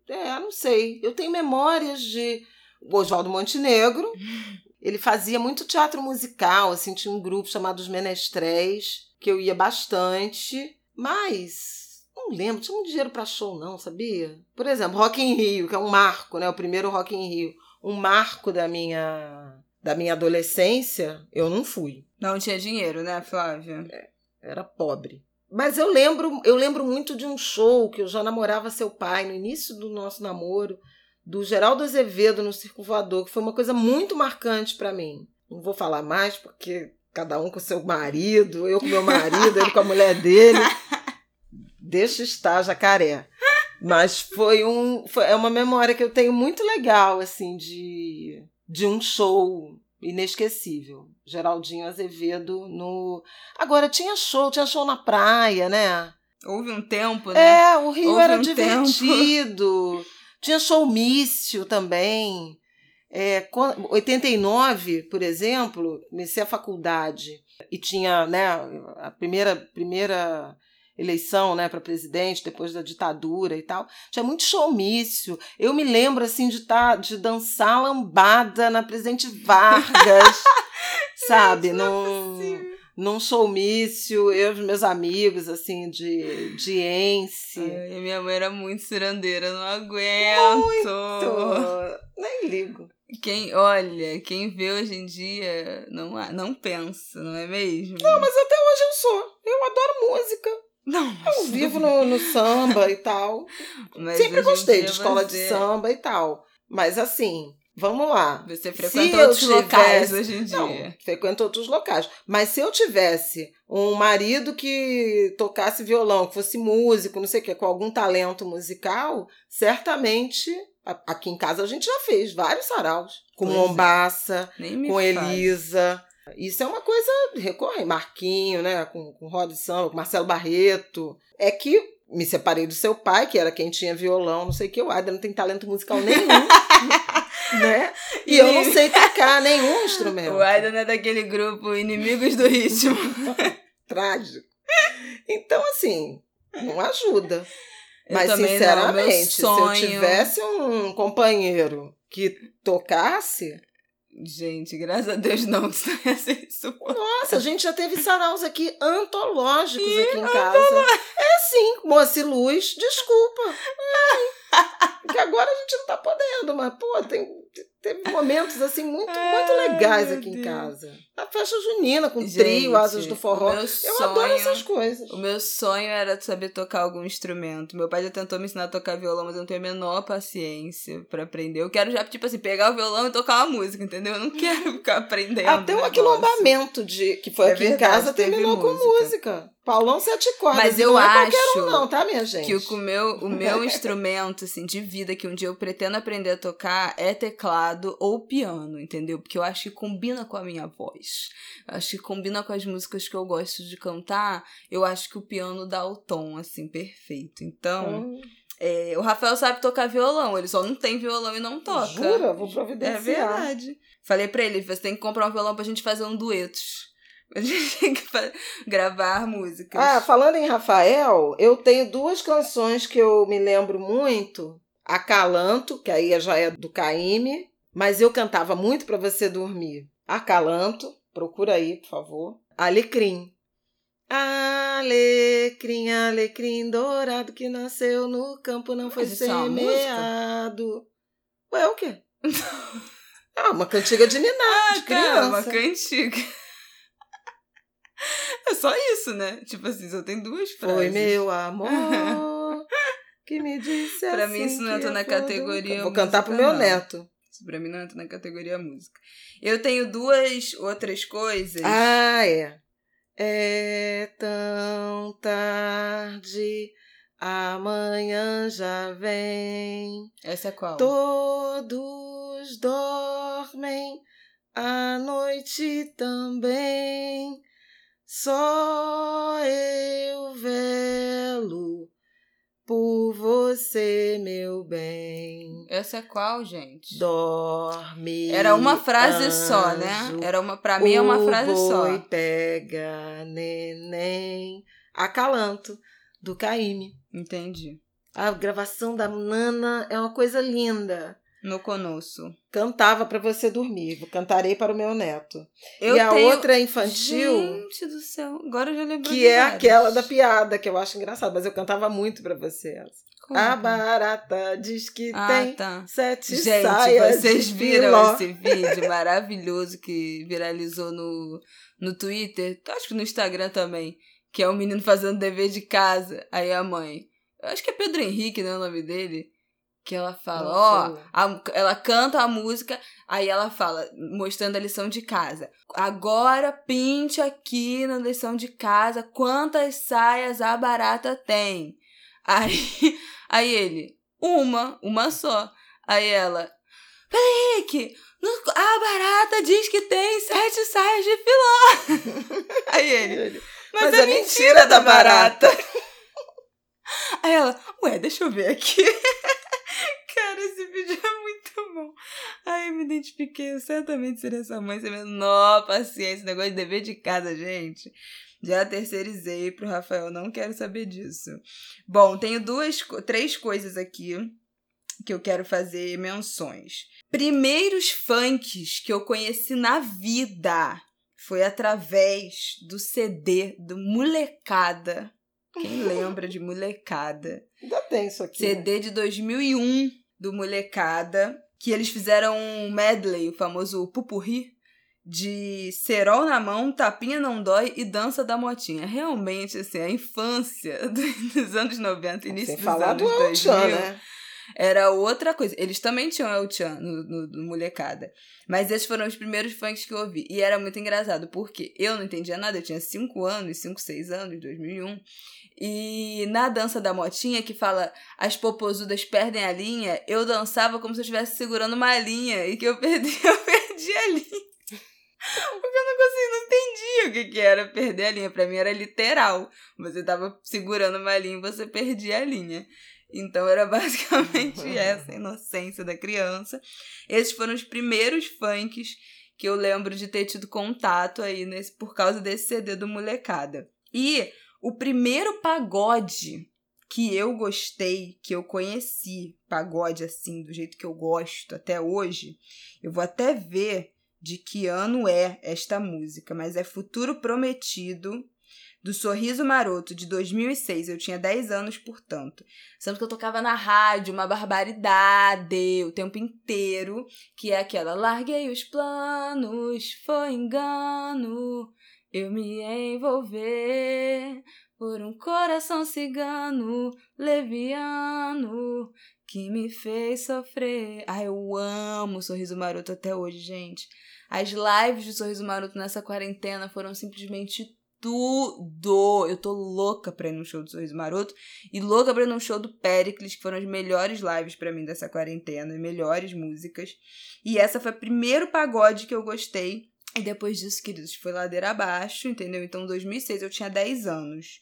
É, não sei. Eu tenho memórias de o Oswaldo Montenegro. Ele fazia muito teatro musical, assim, tinha um grupo chamado Os Menestréis, que eu ia bastante. Mas não lembro, tinha muito dinheiro pra show, não, sabia? Por exemplo, Rock in Rio, que é um marco, né? O primeiro Rock in Rio. Um marco da minha, da minha adolescência, eu não fui. Não tinha dinheiro, né, Flávia? Era pobre. Mas eu lembro, eu lembro muito de um show que eu já namorava seu pai no início do nosso namoro, do Geraldo Azevedo no Circo Voador, que foi uma coisa muito marcante pra mim. Não vou falar mais porque cada um com seu marido, eu com meu marido, ele com a mulher dele. Deixa estar, jacaré. Mas foi um, foi, é uma memória que eu tenho muito legal assim de de um show inesquecível. Geraldinho Azevedo no. Agora, tinha show, tinha show na praia, né? Houve um tempo, né? É, o Rio Houve era um divertido. Tinha show mício também. É, quan- 89, por exemplo, comecei a faculdade e tinha né, a primeira, primeira eleição né, para presidente, depois da ditadura e tal. Tinha muito showmício. Eu me lembro assim de, tá, de dançar lambada na Presidente Vargas, sabe? num, num showmício, eu e os meus amigos, assim, de, de Ence. Ai, minha mãe era muito cirandeira, não aguento. Tô- Nem ligo. Quem, olha, quem vê hoje em dia não, não pensa, não é mesmo? Não, mas até hoje eu sou. Eu adoro música. Não, Eu vivo no, no samba e tal. mas Sempre gostei de escola de samba e tal. Mas assim, vamos lá. Você Se frequenta eu outros locais tivesse- hoje em dia. Não, frequento outros locais. Mas se eu tivesse um marido que tocasse violão, que fosse músico, não sei o quê, com algum talento musical, certamente Aqui em casa a gente já fez vários saraus. Com Pois é. Mombaça, me com fale. Elisa. Isso é uma coisa recorrente. Marquinho, né? Com, com Roda de Samba, com Marcelo Barreto. É que me separei do seu pai, que era quem tinha violão, não sei o que. O Ada não tem talento musical nenhum. né? E eu não sei tocar nenhum instrumento. O Aidan é daquele grupo Inimigos do Ritmo. Trágico. Então, assim, não ajuda. Eu Mas, não, sinceramente, se eu tivesse um companheiro que tocasse, Gente, graças a Deus não, isso. Nossa, a gente já teve saraus aqui antológicos aqui em casa. É sim, Moça e Luz, desculpa. Ai, que agora a gente não tá podendo, mas, pô, tem, teve momentos assim muito, muito Ai, legais aqui em casa. A festa junina com Gente, trio, asas do forró. Eu adoro sonho- essas coisas. O meu sonho era saber tocar algum instrumento. Meu pai já tentou me ensinar a tocar violão, mas eu não tenho a menor paciência pra aprender. Eu quero já, tipo assim, pegar o violão e tocar uma música, entendeu? Eu não quero ficar aprendendo. Até um aquilombamento de, que foi É aqui em verdade, casa teve terminou com música. Paulão sete cordas. Mas eu não é acho um não, tá, minha gente? Que o meu, o meu instrumento, assim, de vida que um dia eu pretendo aprender a tocar é teclado ou piano, entendeu? Porque eu acho que combina com a minha voz. Eu acho que combina com as músicas que eu gosto de cantar. Eu acho que o piano dá o tom, assim, perfeito. Então, Hum, é, o Rafael sabe tocar violão, ele só não tem violão e não toca. Jura? Vou É providenciar. verdade. Falei pra ele, você tem que comprar um violão pra gente fazer um duetos. A gente tem que gravar músicas. Ah, falando em Rafael, eu tenho duas canções que eu me lembro muito. Acalanto, que aí já é do Caíme, mas eu cantava muito pra você dormir. Acalanto, procura aí, por favor. Alecrim. Alecrim, alecrim dourado que nasceu no campo, não foi semeado. Ué, o quê? Ah, uma cantiga de niná, Ah, de tá, uma criança. cantiga. É só isso, né? Tipo assim, só tem duas frases. Foi meu amor que me disse Pra assim mim isso não entra na categoria do- Vou cantar pro meu não. neto. Isso pra mim não entra na categoria música. Eu tenho duas outras coisas. Ah, é. É tão tarde, amanhã já vem. Essa é qual? Todos dormem, a noite também. Só eu velo por você, meu bem. Essa é qual, gente? Dorme. Era uma frase só, né? anjo, Era uma, pra mim é uma o frase só. boi pega neném. Acalanto, do Caíme. Entendi. A gravação da Nana é uma coisa linda. No conosco. Cantava para você dormir. Cantarei para o meu neto. Eu e a tenho... outra infantil, Gente do céu, agora eu já lembrei. que é várias. aquela da piada, que eu acho engraçada, mas eu cantava muito para você. Como? A barata diz que Ah, tem tá. sete Gente, saias vocês de viram esse vídeo maravilhoso que viralizou no, no Twitter? Acho que no Instagram também. Que é o menino fazendo dever de casa. Aí a mãe. Eu acho que é Pedro Henrique, né? O nome dele. Que ela fala, ó, a- ela canta a música, aí ela fala, mostrando a lição de casa. Agora pinte aqui na lição de casa quantas saias a barata tem. Aí, aí ele, uma, uma só. Aí ela, Henrique, no- a barata diz que tem sete saias de filó. Aí ele, mas, Mas é, é mentira mentira da da barata. barata. Aí ela, ué, deixa eu ver aqui. Cara, esse vídeo é muito bom. Aí eu me identifiquei, eu certamente seria essa mãe, sem menor paciência, negócio de dever de casa, gente. Já terceirizei pro Rafael, não quero saber disso. Bom, tenho duas, três coisas aqui que eu quero fazer menções. Primeiros funks que eu conheci na vida foi através do CD do Molecada. Quem lembra de Molecada? Ainda tem isso aqui. né? CD de 2001 do Molecada, que eles fizeram um medley, o famoso pupurri, de cerol na mão, tapinha não dói e dança da motinha. Realmente, assim, a infância dos anos 90, início Sem dos falar anos do 2000. Elton, né? Era outra coisa. Eles também tinham El Chan no, no, no, Molecada. Mas esses foram os primeiros funks que eu ouvi. E era muito engraçado, porque eu não entendia nada. Eu tinha 5 anos, 5, 6 anos, 2001. E na dança da motinha, que fala as popozudas perdem a linha, eu dançava como se eu estivesse segurando uma linha. E que eu perdi, eu perdi a linha. Porque eu não conseguia, não entendia o que, que era perder a linha. Pra mim era literal. Você tava segurando uma linha e você perdia a linha. Então era basicamente essa a inocência da criança. Esses foram os primeiros funks que eu lembro de ter tido contato aí nesse, por causa desse CD do Molecada. E o primeiro pagode que eu gostei, que eu conheci, pagode assim, do jeito que eu gosto até hoje, eu vou até ver de que ano é esta música, mas é Futuro Prometido, do Sorriso Maroto, de 2006. Eu tinha 10 anos, portanto. Sendo que eu tocava na rádio, uma barbaridade, o tempo inteiro, que é aquela Larguei os planos, foi engano, eu me envolver por um coração cigano, leviano, que me fez sofrer. Ai, eu amo Sorriso Maroto até hoje, gente. As lives do Sorriso Maroto nessa quarentena foram simplesmente tudo. Eu tô louca pra ir no show do Sorriso Maroto e louca pra ir no show do Pericles, que foram as melhores lives para mim dessa quarentena, melhores músicas. E essa foi o primeiro pagode que eu gostei. E depois disso, queridos, foi ladeira abaixo, entendeu? Então, em 2006 eu tinha 10 anos.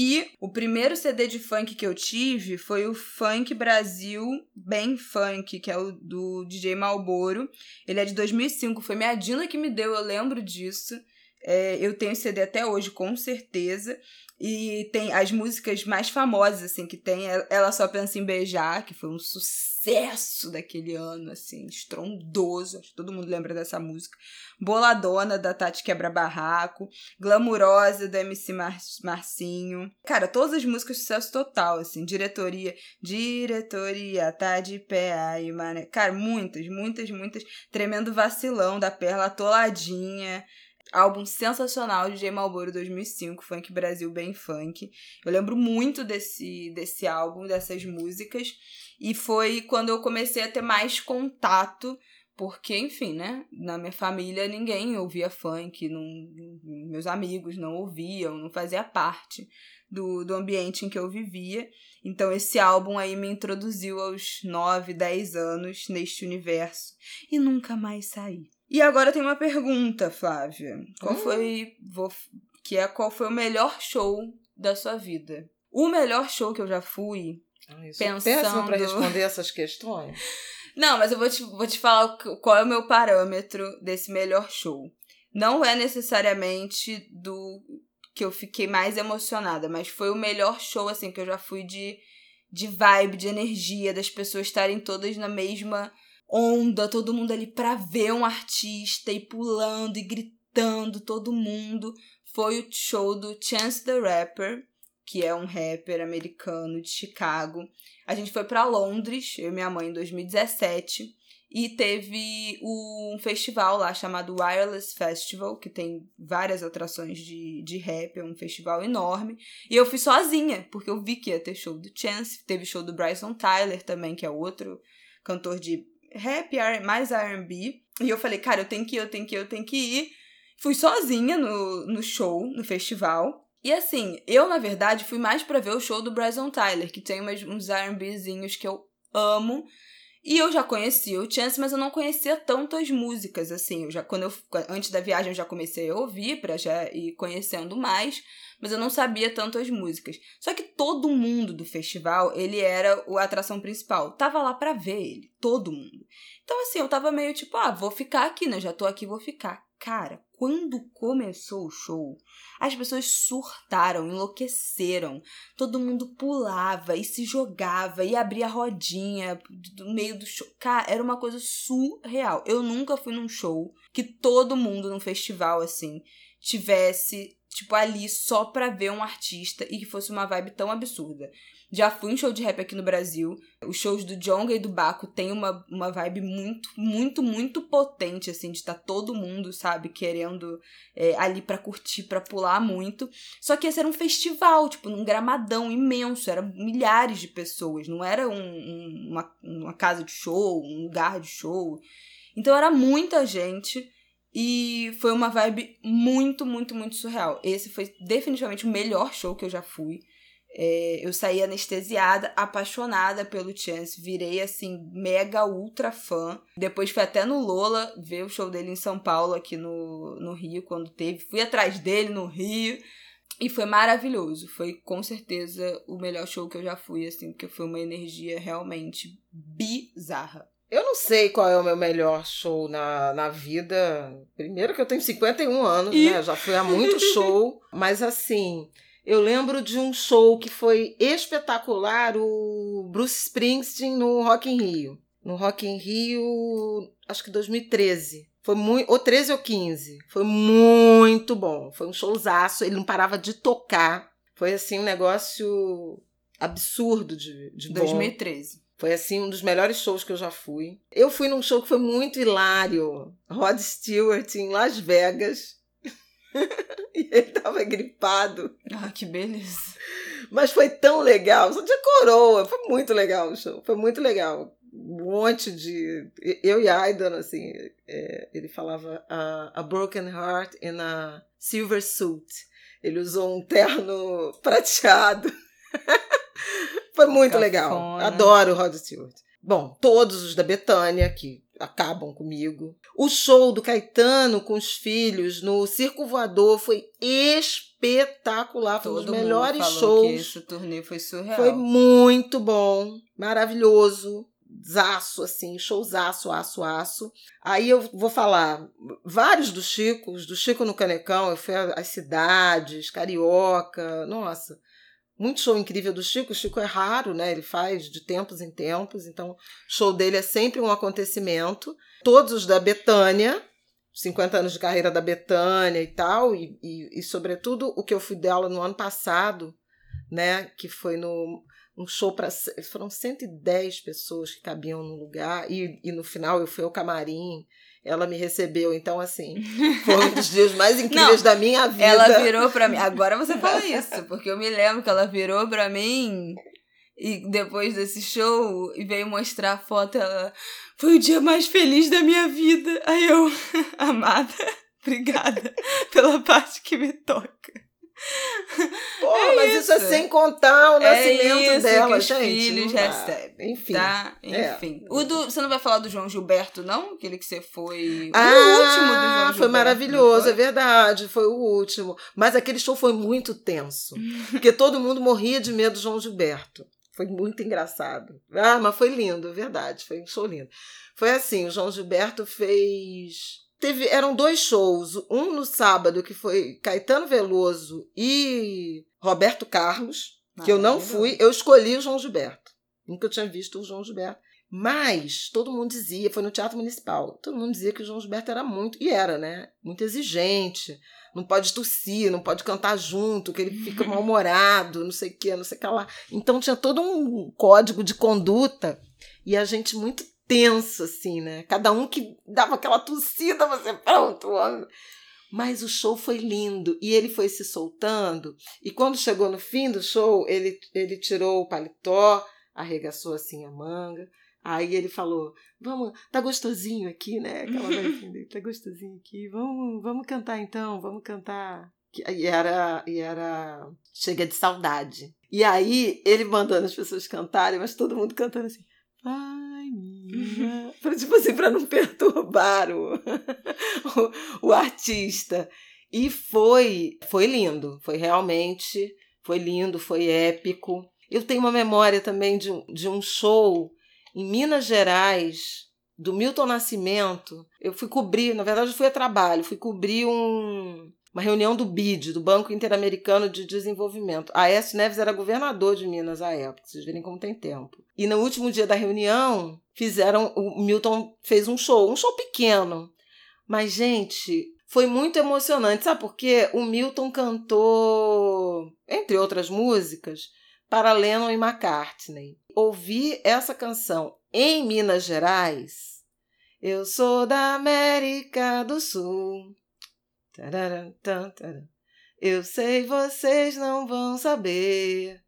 E o primeiro CD de funk que eu tive foi o Funk Brasil Bem Funk, que é o do DJ Malboro. Ele é de 2005, foi minha Dina que me deu, eu lembro disso. É, eu tenho CD até hoje, com certeza. E tem as músicas mais famosas, assim, que tem. Ela Só Pensa em Beijar, que foi um sucesso daquele ano, assim, estrondoso. Acho que todo mundo lembra dessa música. Boladona, da Tati Quebra Barraco. Glamurosa, da MC Mar Marcinho. Cara, todas as músicas sucesso total, assim. Diretoria. Diretoria, tá de pé aí, mano. Cara, muitas, muitas, muitas. Tremendo vacilão da Perla atoladinha álbum sensacional de J Malboro 2005, Funk Brasil Bem Funk. Eu lembro muito desse, desse álbum, dessas músicas, e foi quando eu comecei a ter mais contato, porque, enfim, né, na minha família ninguém ouvia funk, não, meus amigos não ouviam, não fazia parte do, do ambiente em que eu vivia. Então esse álbum aí me introduziu aos 9, 10 anos neste universo e nunca mais saí. E agora tem uma pergunta, Flávia. Qual hum. foi. Vou, que é qual foi o melhor show da sua vida? O melhor show que eu já fui. Ah, isso pensando... para responder essas questões. Não, mas eu vou te, vou te falar qual é o meu parâmetro desse melhor show. Não é necessariamente do que eu fiquei mais emocionada, mas foi o melhor show assim que eu já fui de, de vibe, de energia, das pessoas estarem todas na mesma onda, todo mundo ali pra ver um artista e pulando e gritando, todo mundo. Foi o show do Chance the Rapper, que é um rapper americano de Chicago. A gente foi para Londres, eu e minha mãe, em 2017. E teve um festival lá chamado Wireless Festival, que tem várias atrações de, de rap, é um festival enorme. E eu fui sozinha, porque eu vi que ia ter show do Chance. Teve show do Bryson Tyler também, que é outro cantor de rap, mais R&B. E eu falei, cara, eu tenho que ir, eu tenho que ir, eu tenho que ir. Fui sozinha no, no show, no festival. E assim, eu na verdade fui mais pra ver o show do Bryson Tyler, que tem umas, uns R&Bzinhos que eu amo. E eu já conhecia o Chance, mas eu não conhecia tanto as músicas, assim. Eu já, quando eu, antes da viagem eu já comecei a ouvir para já ir conhecendo mais, mas eu não sabia tanto as músicas. Só que todo mundo do festival, ele era a atração principal. Tava lá pra ver ele, todo mundo. Então assim, eu tava meio tipo, ah, vou ficar aqui, né? Já tô aqui, vou ficar. Cara, quando começou o show, as pessoas surtaram, enlouqueceram. Todo mundo pulava e se jogava e abria a rodinha do meio do show. Cara, era uma coisa surreal. Eu nunca fui num show que todo mundo num festival assim tivesse tipo, ali só pra ver um artista e que fosse uma vibe tão absurda. Já fui em show de rap aqui no Brasil. Os shows do Jonga e do Baco tem uma, uma vibe muito, muito, muito potente, assim, de estar tá todo mundo, sabe, querendo é, ali para curtir, para pular muito. Só que esse era um festival, tipo, num gramadão imenso, eram milhares de pessoas, não era um, um, uma, uma casa de show, um lugar de show. Então era muita gente. E foi uma vibe muito, muito, muito surreal. Esse foi definitivamente o melhor show que eu já fui. É, eu saí anestesiada, apaixonada pelo Chance, virei assim, mega ultra fã. Depois fui até no Lola ver o show dele em São Paulo, aqui no, no Rio, quando teve. Fui atrás dele no Rio. E foi maravilhoso. Foi com certeza o melhor show que eu já fui, assim, porque foi uma energia realmente bizarra. Eu não sei qual é o meu melhor show na, na vida. Primeiro que eu tenho 51 anos, e... né? Já fui a muito show. Mas assim, eu lembro de um show que foi espetacular, o Bruce Springsteen no Rock in Rio. No Rock in Rio, acho que 2013. Foi muito, ou 13 ou 15. Foi muito bom. Foi um showzaço, ele não parava de tocar. Foi assim um negócio absurdo de, de 2013. Foi assim um dos melhores shows que eu já fui. Eu fui num show que foi muito hilário. Rod Stewart em Las Vegas. e ele tava gripado. Ah, que beleza. Mas foi tão legal, só de coroa. Foi muito legal o show, foi muito legal. Um monte de. Eu e Aidan, assim, é, ele falava a, a broken heart in a silver suit. Ele usou um terno prateado. foi muito Cafona. legal. Adoro o Rod Stewart. Bom, todos os da Betânia, que acabam comigo. O show do Caetano com os filhos no Circo Voador foi espetacular. Foi um dos melhores shows. Que esse turnê foi surreal. Foi muito bom, maravilhoso. Zaço, assim, showzaço, aço, aço. Aí eu vou falar vários dos Chicos, do Chico no Canecão, eu fui às cidades, Carioca, nossa muito show incrível do Chico. O Chico é raro, né? Ele faz de tempos em tempos, então show dele é sempre um acontecimento. Todos os da Betânia, 50 anos de carreira da Betânia e tal, e, e, e, sobretudo o que eu fui dela no ano passado, né? Que foi no um show para foram 110 pessoas que cabiam no lugar e, e no final eu fui ao camarim ela me recebeu. Então, assim, foi um dos dias mais incríveis Não, da minha vida. Ela virou pra mim. Agora você fala isso, porque eu me lembro que ela virou pra mim e depois desse show e veio mostrar a foto. Ela foi o dia mais feliz da minha vida. Aí eu, amada, obrigada pela parte que me toca. Pô, é mas isso. isso. é sem contar o é nascimento é dela, que os gente. filhos recebem. Enfim. Tá? É. Enfim. É. O do, você não vai falar do João Gilberto, não? Aquele que você foi. Ah, o último do João Gilberto. Foi maravilhoso, foi? é verdade. Foi o último. Mas aquele show foi muito tenso. porque todo mundo morria de medo do João Gilberto. Foi muito engraçado. Ah, mas foi lindo, verdade. Foi um show lindo. Foi assim: o João Gilberto fez teve eram dois shows, um no sábado que foi Caetano Veloso e Roberto Carlos, que eu não fui, eu escolhi o João Gilberto. Nunca eu tinha visto o João Gilberto. Mas todo mundo dizia, foi no Teatro Municipal, todo mundo dizia que o João Gilberto era muito, e era, né? Muito exigente, não pode tossir, não pode cantar junto, que ele fica mal-humorado, não sei o que, não sei o que lá. Então tinha todo um código de conduta e a gente muito tenso, assim, né? Cada um que dava aquela tossida, você, pronto, homem. Mas o show foi lindo e ele foi se soltando. E quando chegou no fim do show, ele, ele tirou o paletó, arregaçou assim a manga. Aí ele falou: Vamos, tá gostosinho aqui, né? Aquela dele, tá gostosinho aqui. Vamos, vamos cantar então, vamos cantar. E era, e era Chega de Saudade. E aí ele mandando as pessoas cantarem, mas todo mundo cantando assim: Vai, tipo assim, pra não perturbar o, o, o, artista. E foi, foi lindo. Foi realmente, foi lindo, foi épico. Eu tenho uma memória também de, de um show em Minas Gerais, do Milton Nascimento. Eu fui cobrir, na verdade, eu fui a trabalho, fui cobrir um, uma reunião do BID, do Banco Interamericano de Desenvolvimento. Aécio Neves era governador de Minas à época, vocês verem como tem tempo. E no último dia da reunião, fizeram. O Milton fez um show, um show pequeno. Mas, gente, foi muito emocionante. Sabe por quê? O Milton cantou, entre outras músicas, para Lennon e McCartney. Ouvir essa canção em Minas Gerais. Eu sou da América do Sul. Eu sei vocês não vão saber.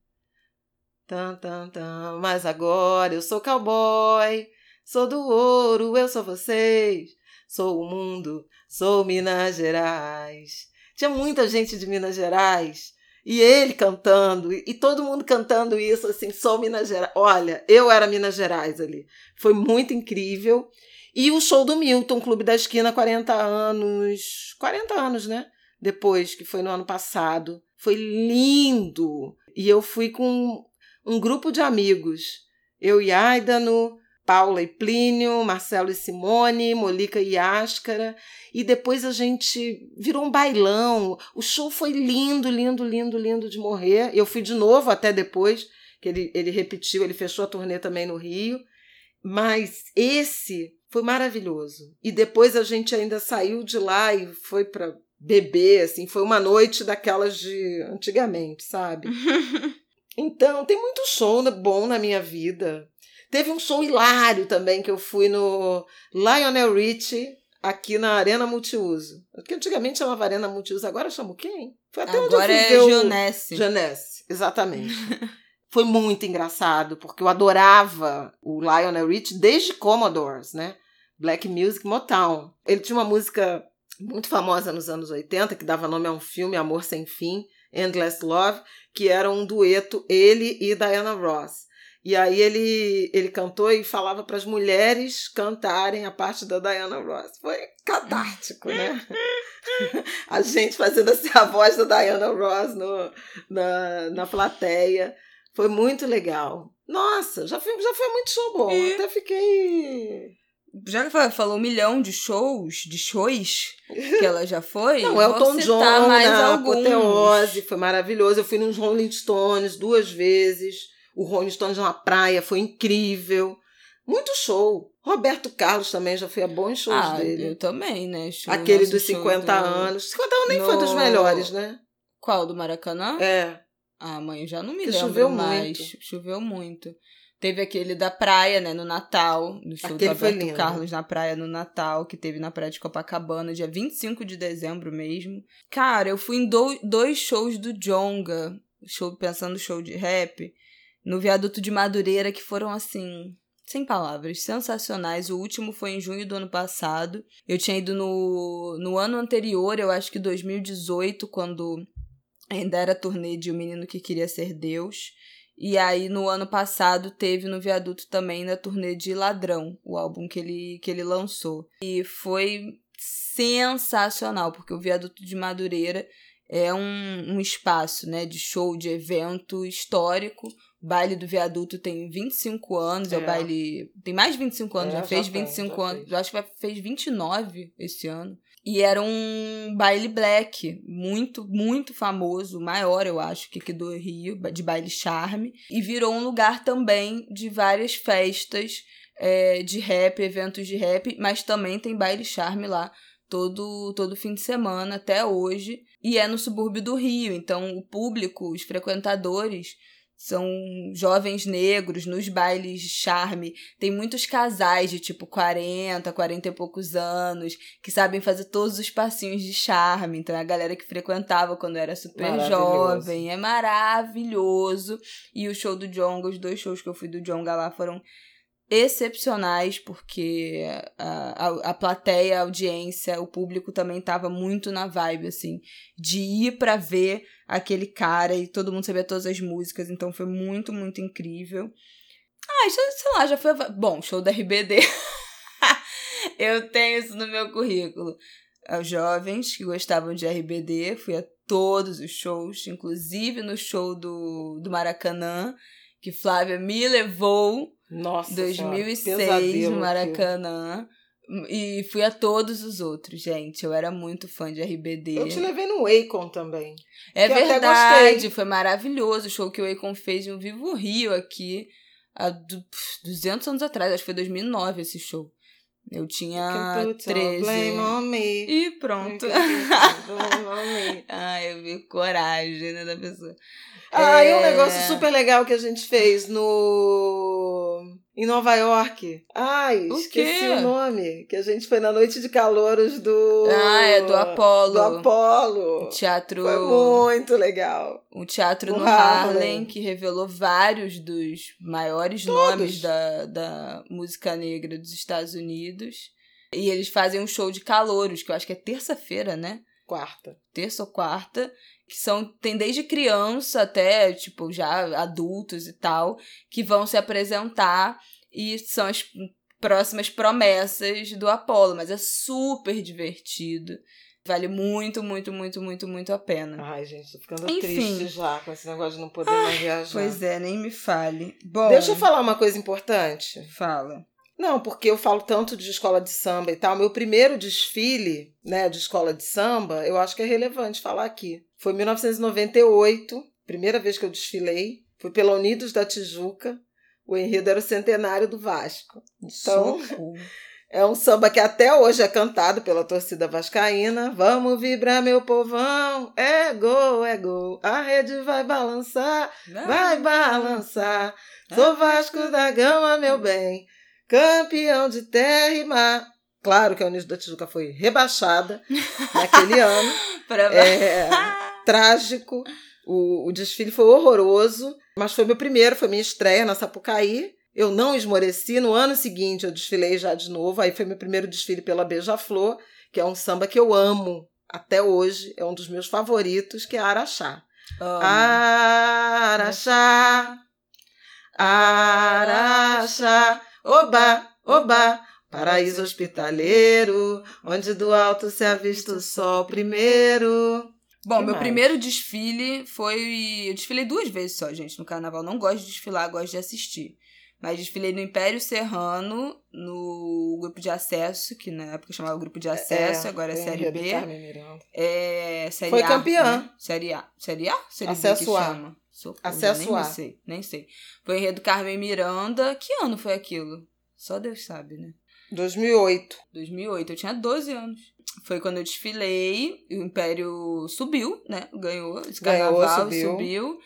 Mas agora eu sou cowboy. Sou do ouro, eu sou vocês. Sou o mundo, sou Minas Gerais. Tinha muita gente de Minas Gerais. E ele cantando, e todo mundo cantando isso, assim, sou Minas Gerais. Olha, eu era Minas Gerais ali. Foi muito incrível. E o show do Milton, Clube da Esquina, 40 anos. 40 anos, né? Depois, que foi no ano passado. Foi lindo. E eu fui com um grupo de amigos. Eu e Aidano, Paula e Plínio, Marcelo e Simone, Molica e Áscara. E depois a gente virou um bailão. O show foi lindo, lindo, lindo, lindo de morrer. Eu fui de novo até depois, que ele, ele repetiu, ele fechou a turnê também no Rio. Mas esse foi maravilhoso. E depois a gente ainda saiu de lá e foi para beber, assim, foi uma noite daquelas de antigamente, sabe? então, tem muito show bom na minha vida. Teve um show hilário também que eu fui no Lionel Richie, aqui na Arena Multiuso. Que antigamente chamava Arena Multiuso, agora chama o quê? Foi até agora onde eu fui é ver Janesse. O... Janesse, exatamente. Foi muito engraçado, porque eu adorava o Lionel Rich desde Commodores, né? Black Music Motown. Ele tinha uma música muito famosa nos anos 80, que dava nome a um filme, Amor Sem Fim, Endless Love, que era um dueto, ele e Diana Ross. E aí ele, ele cantou e falava para as mulheres cantarem a parte da Diana Ross. Foi catártico, né? a gente fazendo assim a voz da Diana Ross no, na, na plateia. Foi muito legal. Nossa, já foi, já foi muito show bom. E... Até fiquei. Já que falou um milhão de shows, de shows que ela já foi. Não, Elton John, mais na Apoteose, foi maravilhoso. Eu fui nos Rolling Stones duas vezes. O Rolling Stones na praia foi incrível. Muito show. Roberto Carlos também já foi a bons shows ah, dele. Eu também, né? Show, Aquele dos 50 do... anos. 50 anos nem no... foi dos melhores, né? Qual? Do Maracanã? É. Ah, mãe, já não me lembro choveu mais. Muito. Choveu muito. Teve aquele da praia, né, no Natal, no show aquele do Alberto Carlos na praia no Natal, que teve na praia de Copacabana, dia 25 de dezembro mesmo. Cara, eu fui em do, dois shows do Jonga, show, pensando no show de rap, no viaduto de Madureira, que foram assim, sem palavras, sensacionais. O último foi em junho do ano passado. Eu tinha ido no, no ano anterior, eu acho que 2018, quando Ainda era turnê de O Menino que Queria Ser Deus. E aí, no ano passado, teve no Viaduto também na turnê de Ladrão, o álbum que ele, que ele lançou. E foi sensacional, porque o Viaduto de Madureira é um, um espaço né, de show, de evento histórico. O baile do viaduto tem 25 anos, é, é o baile. Tem mais de 25 anos, é, já, já fez 25 já anos. Fez. Eu acho que fez 29 esse ano. E era um baile black, muito, muito famoso, maior, eu acho, que aqui do Rio, de baile charme. E virou um lugar também de várias festas é, de rap, eventos de rap, mas também tem baile charme lá todo, todo fim de semana, até hoje. E é no subúrbio do Rio, então o público, os frequentadores são jovens negros nos bailes de charme. Tem muitos casais de tipo 40, 40 e poucos anos que sabem fazer todos os passinhos de charme. Então é a galera que frequentava quando era super jovem. É maravilhoso. E o show do Jonga, os dois shows que eu fui do Jonga lá foram excepcionais, porque a, a, a plateia, a audiência, o público também estava muito na vibe, assim, de ir para ver aquele cara e todo mundo sabia todas as músicas, então foi muito, muito incrível. Ah, já, sei lá, já foi. Bom, show da RBD. Eu tenho isso no meu currículo. Aos jovens que gostavam de RBD, fui a todos os shows, inclusive no show do, do Maracanã, que Flávia me levou nossa 2006 no Maracanã. E fui a todos os outros, gente. Eu era muito fã de RBD. Eu te levei no Akon também. É verdade, foi maravilhoso o show que o Akon fez no Vivo Rio aqui há 200 anos atrás, acho que foi 2009 esse show. Eu tinha 13. Blame on me. E pronto. Ai, eu vi coragem, né, da pessoa. Ah, e É. um negócio super legal que a gente fez no. Em Nova York. Ai, O esqueci quê? o nome. Que a gente foi na noite de calouros do. Ah, é do Apollo. Do Apollo. Teatro. Foi muito legal. um teatro No no, Harlem. Harlem. que revelou vários dos maiores Todos. nomes da, da música negra dos Estados Unidos. E eles fazem um show de calouros, que eu acho que é terça-feira, né? Quarta. Terça ou quarta. Que são, tem desde criança até, tipo, já adultos e tal, que vão se apresentar e são as próximas promessas do Apollo. Mas é super divertido. Vale muito, muito, muito, muito, muito a pena. Ai, gente, tô ficando Enfim. triste já com esse negócio de não poder mais viajar. Pois é, nem me fale. Bom, Deixa eu falar uma coisa importante. Fala. Não, porque eu falo tanto de escola de samba e tal. Meu primeiro desfile, né, de escola de samba, eu acho que é relevante falar aqui. Foi em 1998, primeira vez que eu desfilei. Foi pela Unidos da Tijuca. O enredo era o centenário do Vasco. Então, Socorro. é um samba que até hoje é cantado pela torcida vascaína. Vamos vibrar, meu povão. É gol, é gol. A rede vai balançar. Vai balançar, sou Vasco da Gama, meu bem, campeão de terra e mar. Claro que a Unidos da Tijuca foi rebaixada naquele ano, é trágico. O, o desfile foi horroroso, mas foi meu primeiro, foi minha estreia na Sapucaí. Eu não esmoreci. No ano seguinte eu desfilei já de novo. Aí foi meu primeiro desfile pela Beija-Flor, que é um samba que eu amo até hoje. É um dos meus favoritos, que é Araxá. Amo. Araxá, Araxá, oba, oba, paraíso hospitaleiro, onde do alto se avista o sol primeiro. Bom, Que meu mais? primeiro desfile foi. Eu desfilei duas vezes só, gente, no carnaval. Não gosto de desfilar, gosto de assistir. Mas desfilei no Império Serrano, no grupo de acesso, que na época chamava grupo de acesso, agora é Série B. É, série Foi A, campeã. né? Série A. Série A? Série B Acesso que A. chama? Socorro, Acesso nem A. sei, nem sei. Foi enredo Carmen Miranda. Que ano foi aquilo? Só Deus sabe, né? 2008. 2008, eu tinha 12 anos. Foi quando eu desfilei, o Império subiu, né? Ganhou esse Ganhou, carnaval, subiu. subiu.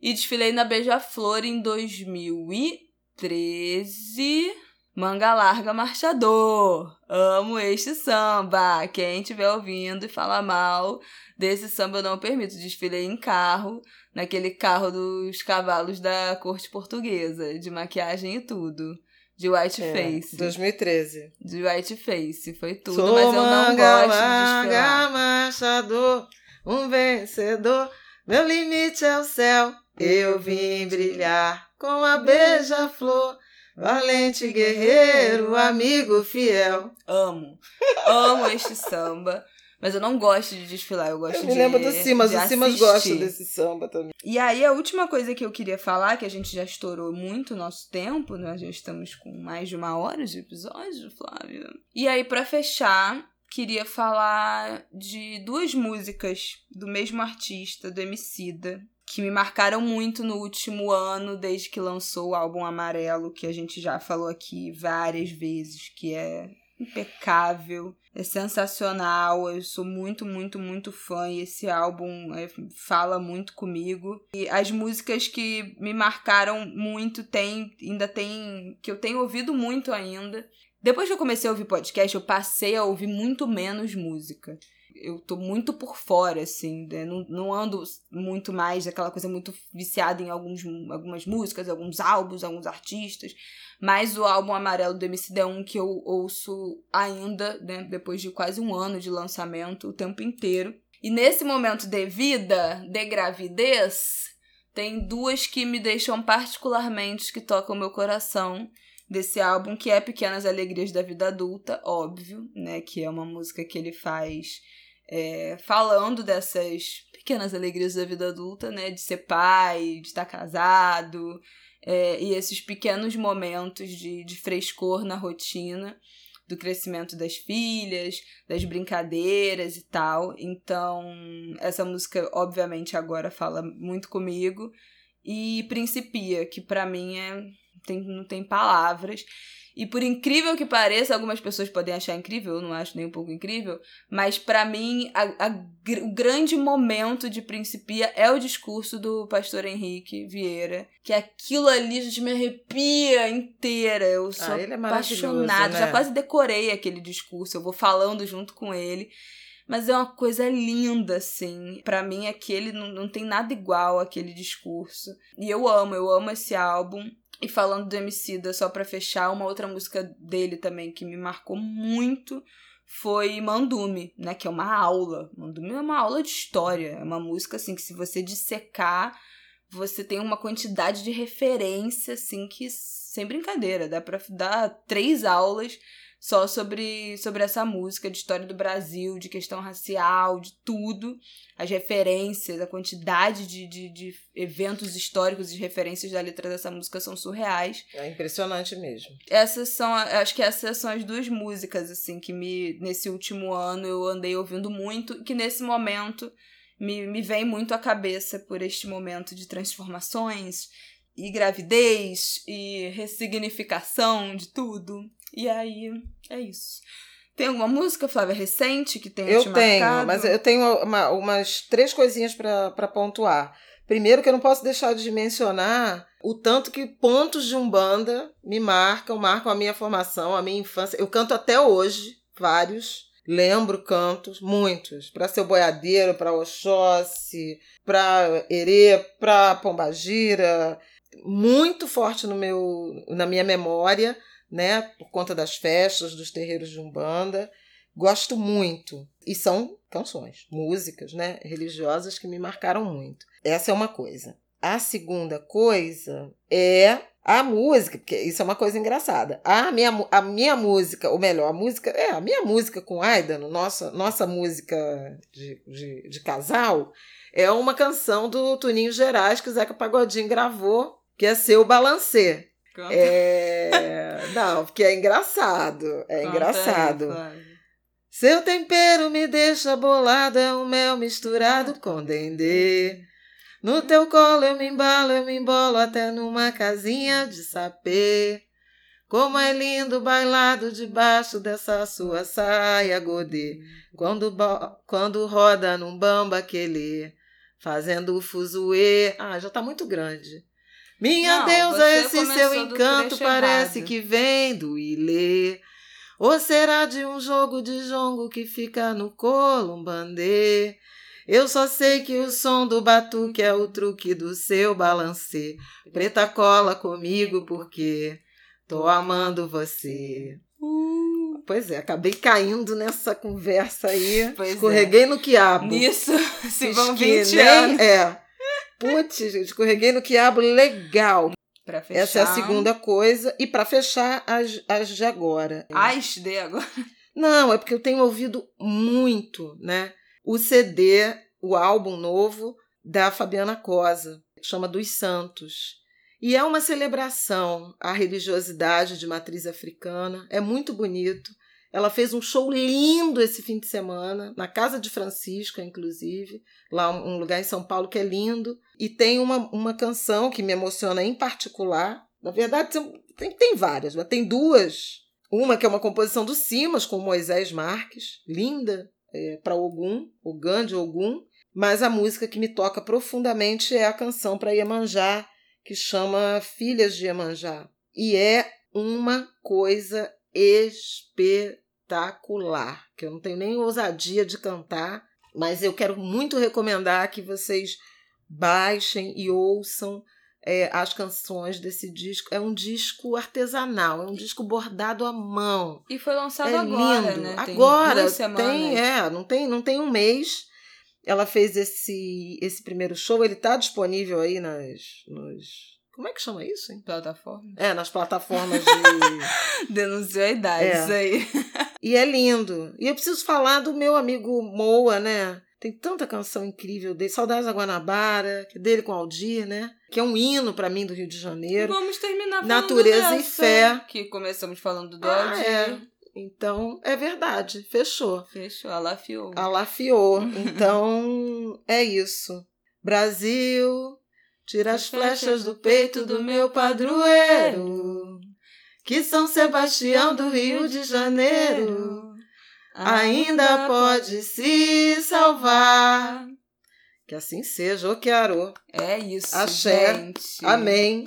E desfilei na Beija-Flor em 2013. Manga Larga Marchador. Amo este samba. Quem estiver ouvindo e falar mal desse samba eu não permito. Desfilei em carro, naquele carro dos cavalos da corte portuguesa, de maquiagem e tudo. De white É, face. 2013. De white face, foi tudo, Sou mas eu não manga gosto de larga, desfilar. marchador, um vencedor. Meu limite é o céu. Eu vim brilhar com a beija-flor. Valente guerreiro, amigo fiel. Amo. Amo este samba. Mas eu não gosto de desfilar, eu gosto Eu de me lembro do Simas, o Simas gosta desse samba também. E aí, a última coisa que eu queria falar, que a gente já estourou muito o nosso tempo, nós já estamos com mais de uma hora de episódio, Flávia. E aí, pra fechar, queria falar de duas músicas do mesmo artista, do Emicida, que me marcaram muito no último ano, desde que lançou o álbum Amarelo, que a gente já falou aqui várias vezes, que é impecável, é sensacional. Eu sou muito, muito, muito fã e esse álbum é, fala muito comigo. E as músicas que me marcaram muito tem, ainda tem, que eu tenho ouvido muito ainda. Depois que eu comecei a ouvir podcast, eu passei a ouvir muito menos música. Eu tô muito por fora, assim, né? não, não ando muito mais aquela coisa muito viciada em alguns, algumas músicas, alguns álbuns, alguns artistas. Mas o álbum Amarelo do MC é um que eu ouço ainda, né, depois de quase um ano de lançamento, o tempo inteiro. E nesse momento de vida, de gravidez, tem duas que me deixam particularmente, que tocam meu coração desse álbum, que é Pequenas Alegrias da Vida Adulta, óbvio, né, que é uma música que ele faz é, falando dessas pequenas alegrias da vida adulta, né, de ser pai, de estar casado, é, e esses pequenos momentos de, de frescor na rotina do crescimento das filhas, das brincadeiras e tal. Então, essa música, obviamente, agora fala muito comigo. E Principia, que pra mim é tem, não tem palavras. E por incrível que pareça, algumas pessoas podem achar incrível, eu não acho nem um pouco incrível, mas para mim a, a, o grande momento de Principia é o discurso do pastor Henrique Vieira, que aquilo ali a gente me arrepia inteira. Eu sou ah, é apaixonada, né? já quase decorei aquele discurso, eu vou falando junto com ele. Mas é uma coisa linda, assim. para mim, aquele não, não tem nada igual aquele discurso. E eu amo, eu amo esse álbum. E falando do Emicida, só para fechar, uma outra música dele também que me marcou muito foi Mandume, né? Que é uma aula. Mandume é uma aula de história. É uma música, assim, que se você dissecar, você tem uma quantidade de referência, assim, que sem brincadeira. Dá pra dar três aulas só sobre, sobre essa música, de história do Brasil, de questão racial, de tudo. As referências, a quantidade de, de, de eventos históricos e referências da letra dessa música são surreais. É impressionante mesmo. Essas são, acho que essas são as duas músicas, assim, que me, nesse último ano eu andei ouvindo muito, que nesse momento me, me vem muito à cabeça por este momento de transformações e gravidez e ressignificação de tudo. E aí, é isso. Tem alguma música, Flávia, recente que tenha eu te tenho, marcado? mas eu tenho uma, umas três coisinhas para pontuar. Primeiro que eu não posso deixar de mencionar o tanto que pontos de Umbanda me marcam, marcam a minha formação, a minha infância. Eu canto até hoje, vários. Lembro cantos, muitos. Para Seu Boiadeiro, para Oxóssi, para Herê, para Pombagira. Muito forte no meu, na minha memória né? Por conta das festas, dos terreiros de Umbanda. Gosto muito. E são canções, músicas, né? Religiosas que me marcaram muito. Essa é uma coisa. A segunda coisa é a música, porque isso é uma coisa engraçada. A minha, a minha música, ou melhor, a música, é, a minha música com Aida, nossa, nossa música de, de, de casal, é uma canção do Tuninho Gerais que o Zeca Pagodinho gravou, que é Seu Balancê. É... Não, porque é engraçado. É Conta engraçado. Aí, Seu tempero me deixa bolada, é um mel misturado com dendê. No teu colo eu me embalo, eu me embolo até numa casinha de sapê. Como é lindo o bailado debaixo dessa sua saia godê. Quando, quando roda num bamba aquele, fazendo o fuzuê. Ah, já tá muito grande. Minha Não, deusa, esse seu encanto parece errado. que vem do Ilê. Ou será de um jogo de jongo que fica no columbandê? Eu só sei que o som do batuque é o truque do seu balancê. Preta cola comigo porque tô amando você. Uh, pois é, acabei caindo nessa conversa aí. Pois Escorreguei é. no quiabo. Nisso, se vão 20 anos. É. Putz, escorreguei no quiabo legal. Pra fechar. Essa é a segunda coisa. E para fechar, as, as de agora. As de agora? Não, é porque eu tenho ouvido muito, né? O CD, o álbum novo da Fabiana Cosa, chama Dos Santos. E é uma celebração à religiosidade de matriz africana. É muito bonito. Ela fez um show lindo esse fim de semana, na casa de Francisca, inclusive, lá um lugar em São Paulo que é lindo. E tem uma, uma canção que me emociona em particular. Na verdade, tem, tem várias, mas tem duas. Uma que é uma composição do Simas com Moisés Marques, linda, é, para Ogum, o Gandhi Ogum. Mas a música que me toca profundamente é a canção para Iemanjá, que chama Filhas de Iemanjá. E é uma coisa espetacular, que eu não tenho nem ousadia de cantar, mas eu quero muito recomendar que vocês baixem e ouçam é, as canções desse disco. É um disco artesanal, é um disco bordado à mão. E foi lançado é agora, lindo. né? Tem agora tem, é, não tem, não tem um mês. Ela fez esse esse primeiro show, ele está disponível aí nas nos como é que chama isso, hein? Plataforma? É, nas plataformas de. Denunciou a idade, é. isso aí. e é lindo. E eu preciso falar do meu amigo Moa, né? Tem tanta canção incrível dele. Saudades da Guanabara, que é dele com Aldir, né? Que é um hino para mim do Rio de Janeiro. Vamos terminar falando Natureza dessa, e fé. Que começamos falando do ah, Aldir. É. Então, é verdade. Fechou. Fechou. Alafiou. Alafiou. então, é isso. Brasil, Tira as flechas do peito do meu padroeiro, que São Sebastião do Rio de Janeiro ainda pode se salvar. Que assim seja, o Quearô. É isso, Axé. gente. Amém.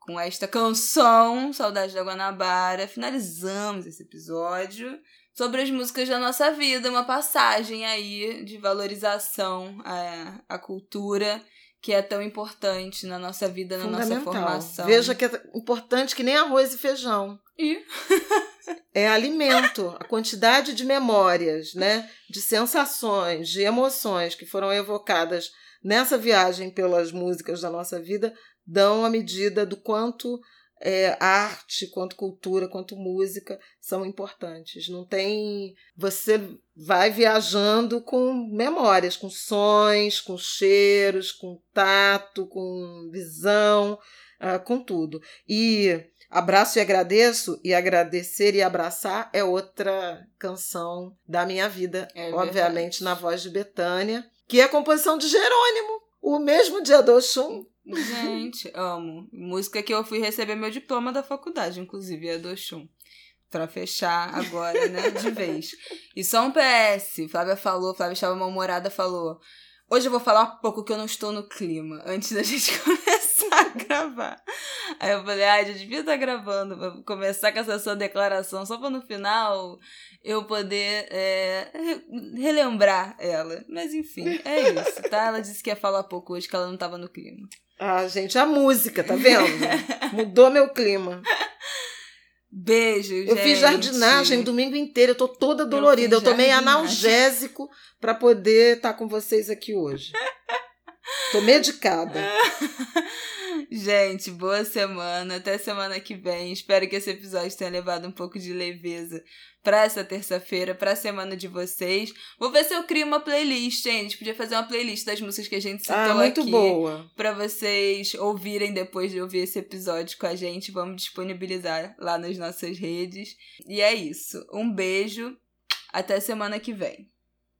Com esta canção, Saudade da Guanabara, finalizamos esse episódio sobre as músicas da nossa vida, uma passagem aí de valorização à, à cultura que é tão importante na nossa vida, na nossa formação. Veja que é importante que nem arroz e feijão. E É alimento, a quantidade de memórias, né? De sensações, de emoções que foram evocadas nessa viagem pelas músicas da nossa vida dão a medida do quanto é, arte, quanto cultura, quanto música são importantes. Não tem. Você vai viajando com memórias, com sons, com cheiros, com tato, com visão, ah, com tudo. E Abraço e agradeço, e agradecer e abraçar é outra canção da minha vida, É obviamente na voz de Betânia, que é a composição de Jerônimo, o mesmo dia do Oxum. Gente, amo. Música que eu fui receber meu diploma da faculdade, inclusive, é do Oxum. Pra fechar agora, né, de vez. E só um PS. Flávia falou, Flávia estava mal-humorada, falou. Hoje eu vou falar um pouco que eu não estou no clima, antes da gente começar a gravar. Aí eu falei, ai, eu devia estar gravando, pra começar com essa sua declaração, só pra no final eu poder é, re- relembrar ela. Mas enfim, é isso, tá? Ela disse que ia falar pouco hoje, que ela não tava no clima. Ah, gente, a música, tá vendo? Mudou meu clima. Beijo, Eu gente. fiz jardinagem o domingo inteiro, eu tô toda dolorida. Eu, fiz tomei analgésico para poder estar com vocês aqui hoje. Tô medicada. Gente, boa semana. Até semana que vem. Espero que esse episódio tenha levado um pouco de leveza pra essa terça-feira, pra semana de vocês. Vou ver se eu crio uma playlist, hein? A gente podia fazer uma playlist das músicas que a gente citou Ah, muito aqui. boa. Pra vocês ouvirem depois de ouvir esse episódio com a gente. Vamos disponibilizar lá nas nossas redes. E é isso. Um beijo. Até semana que vem.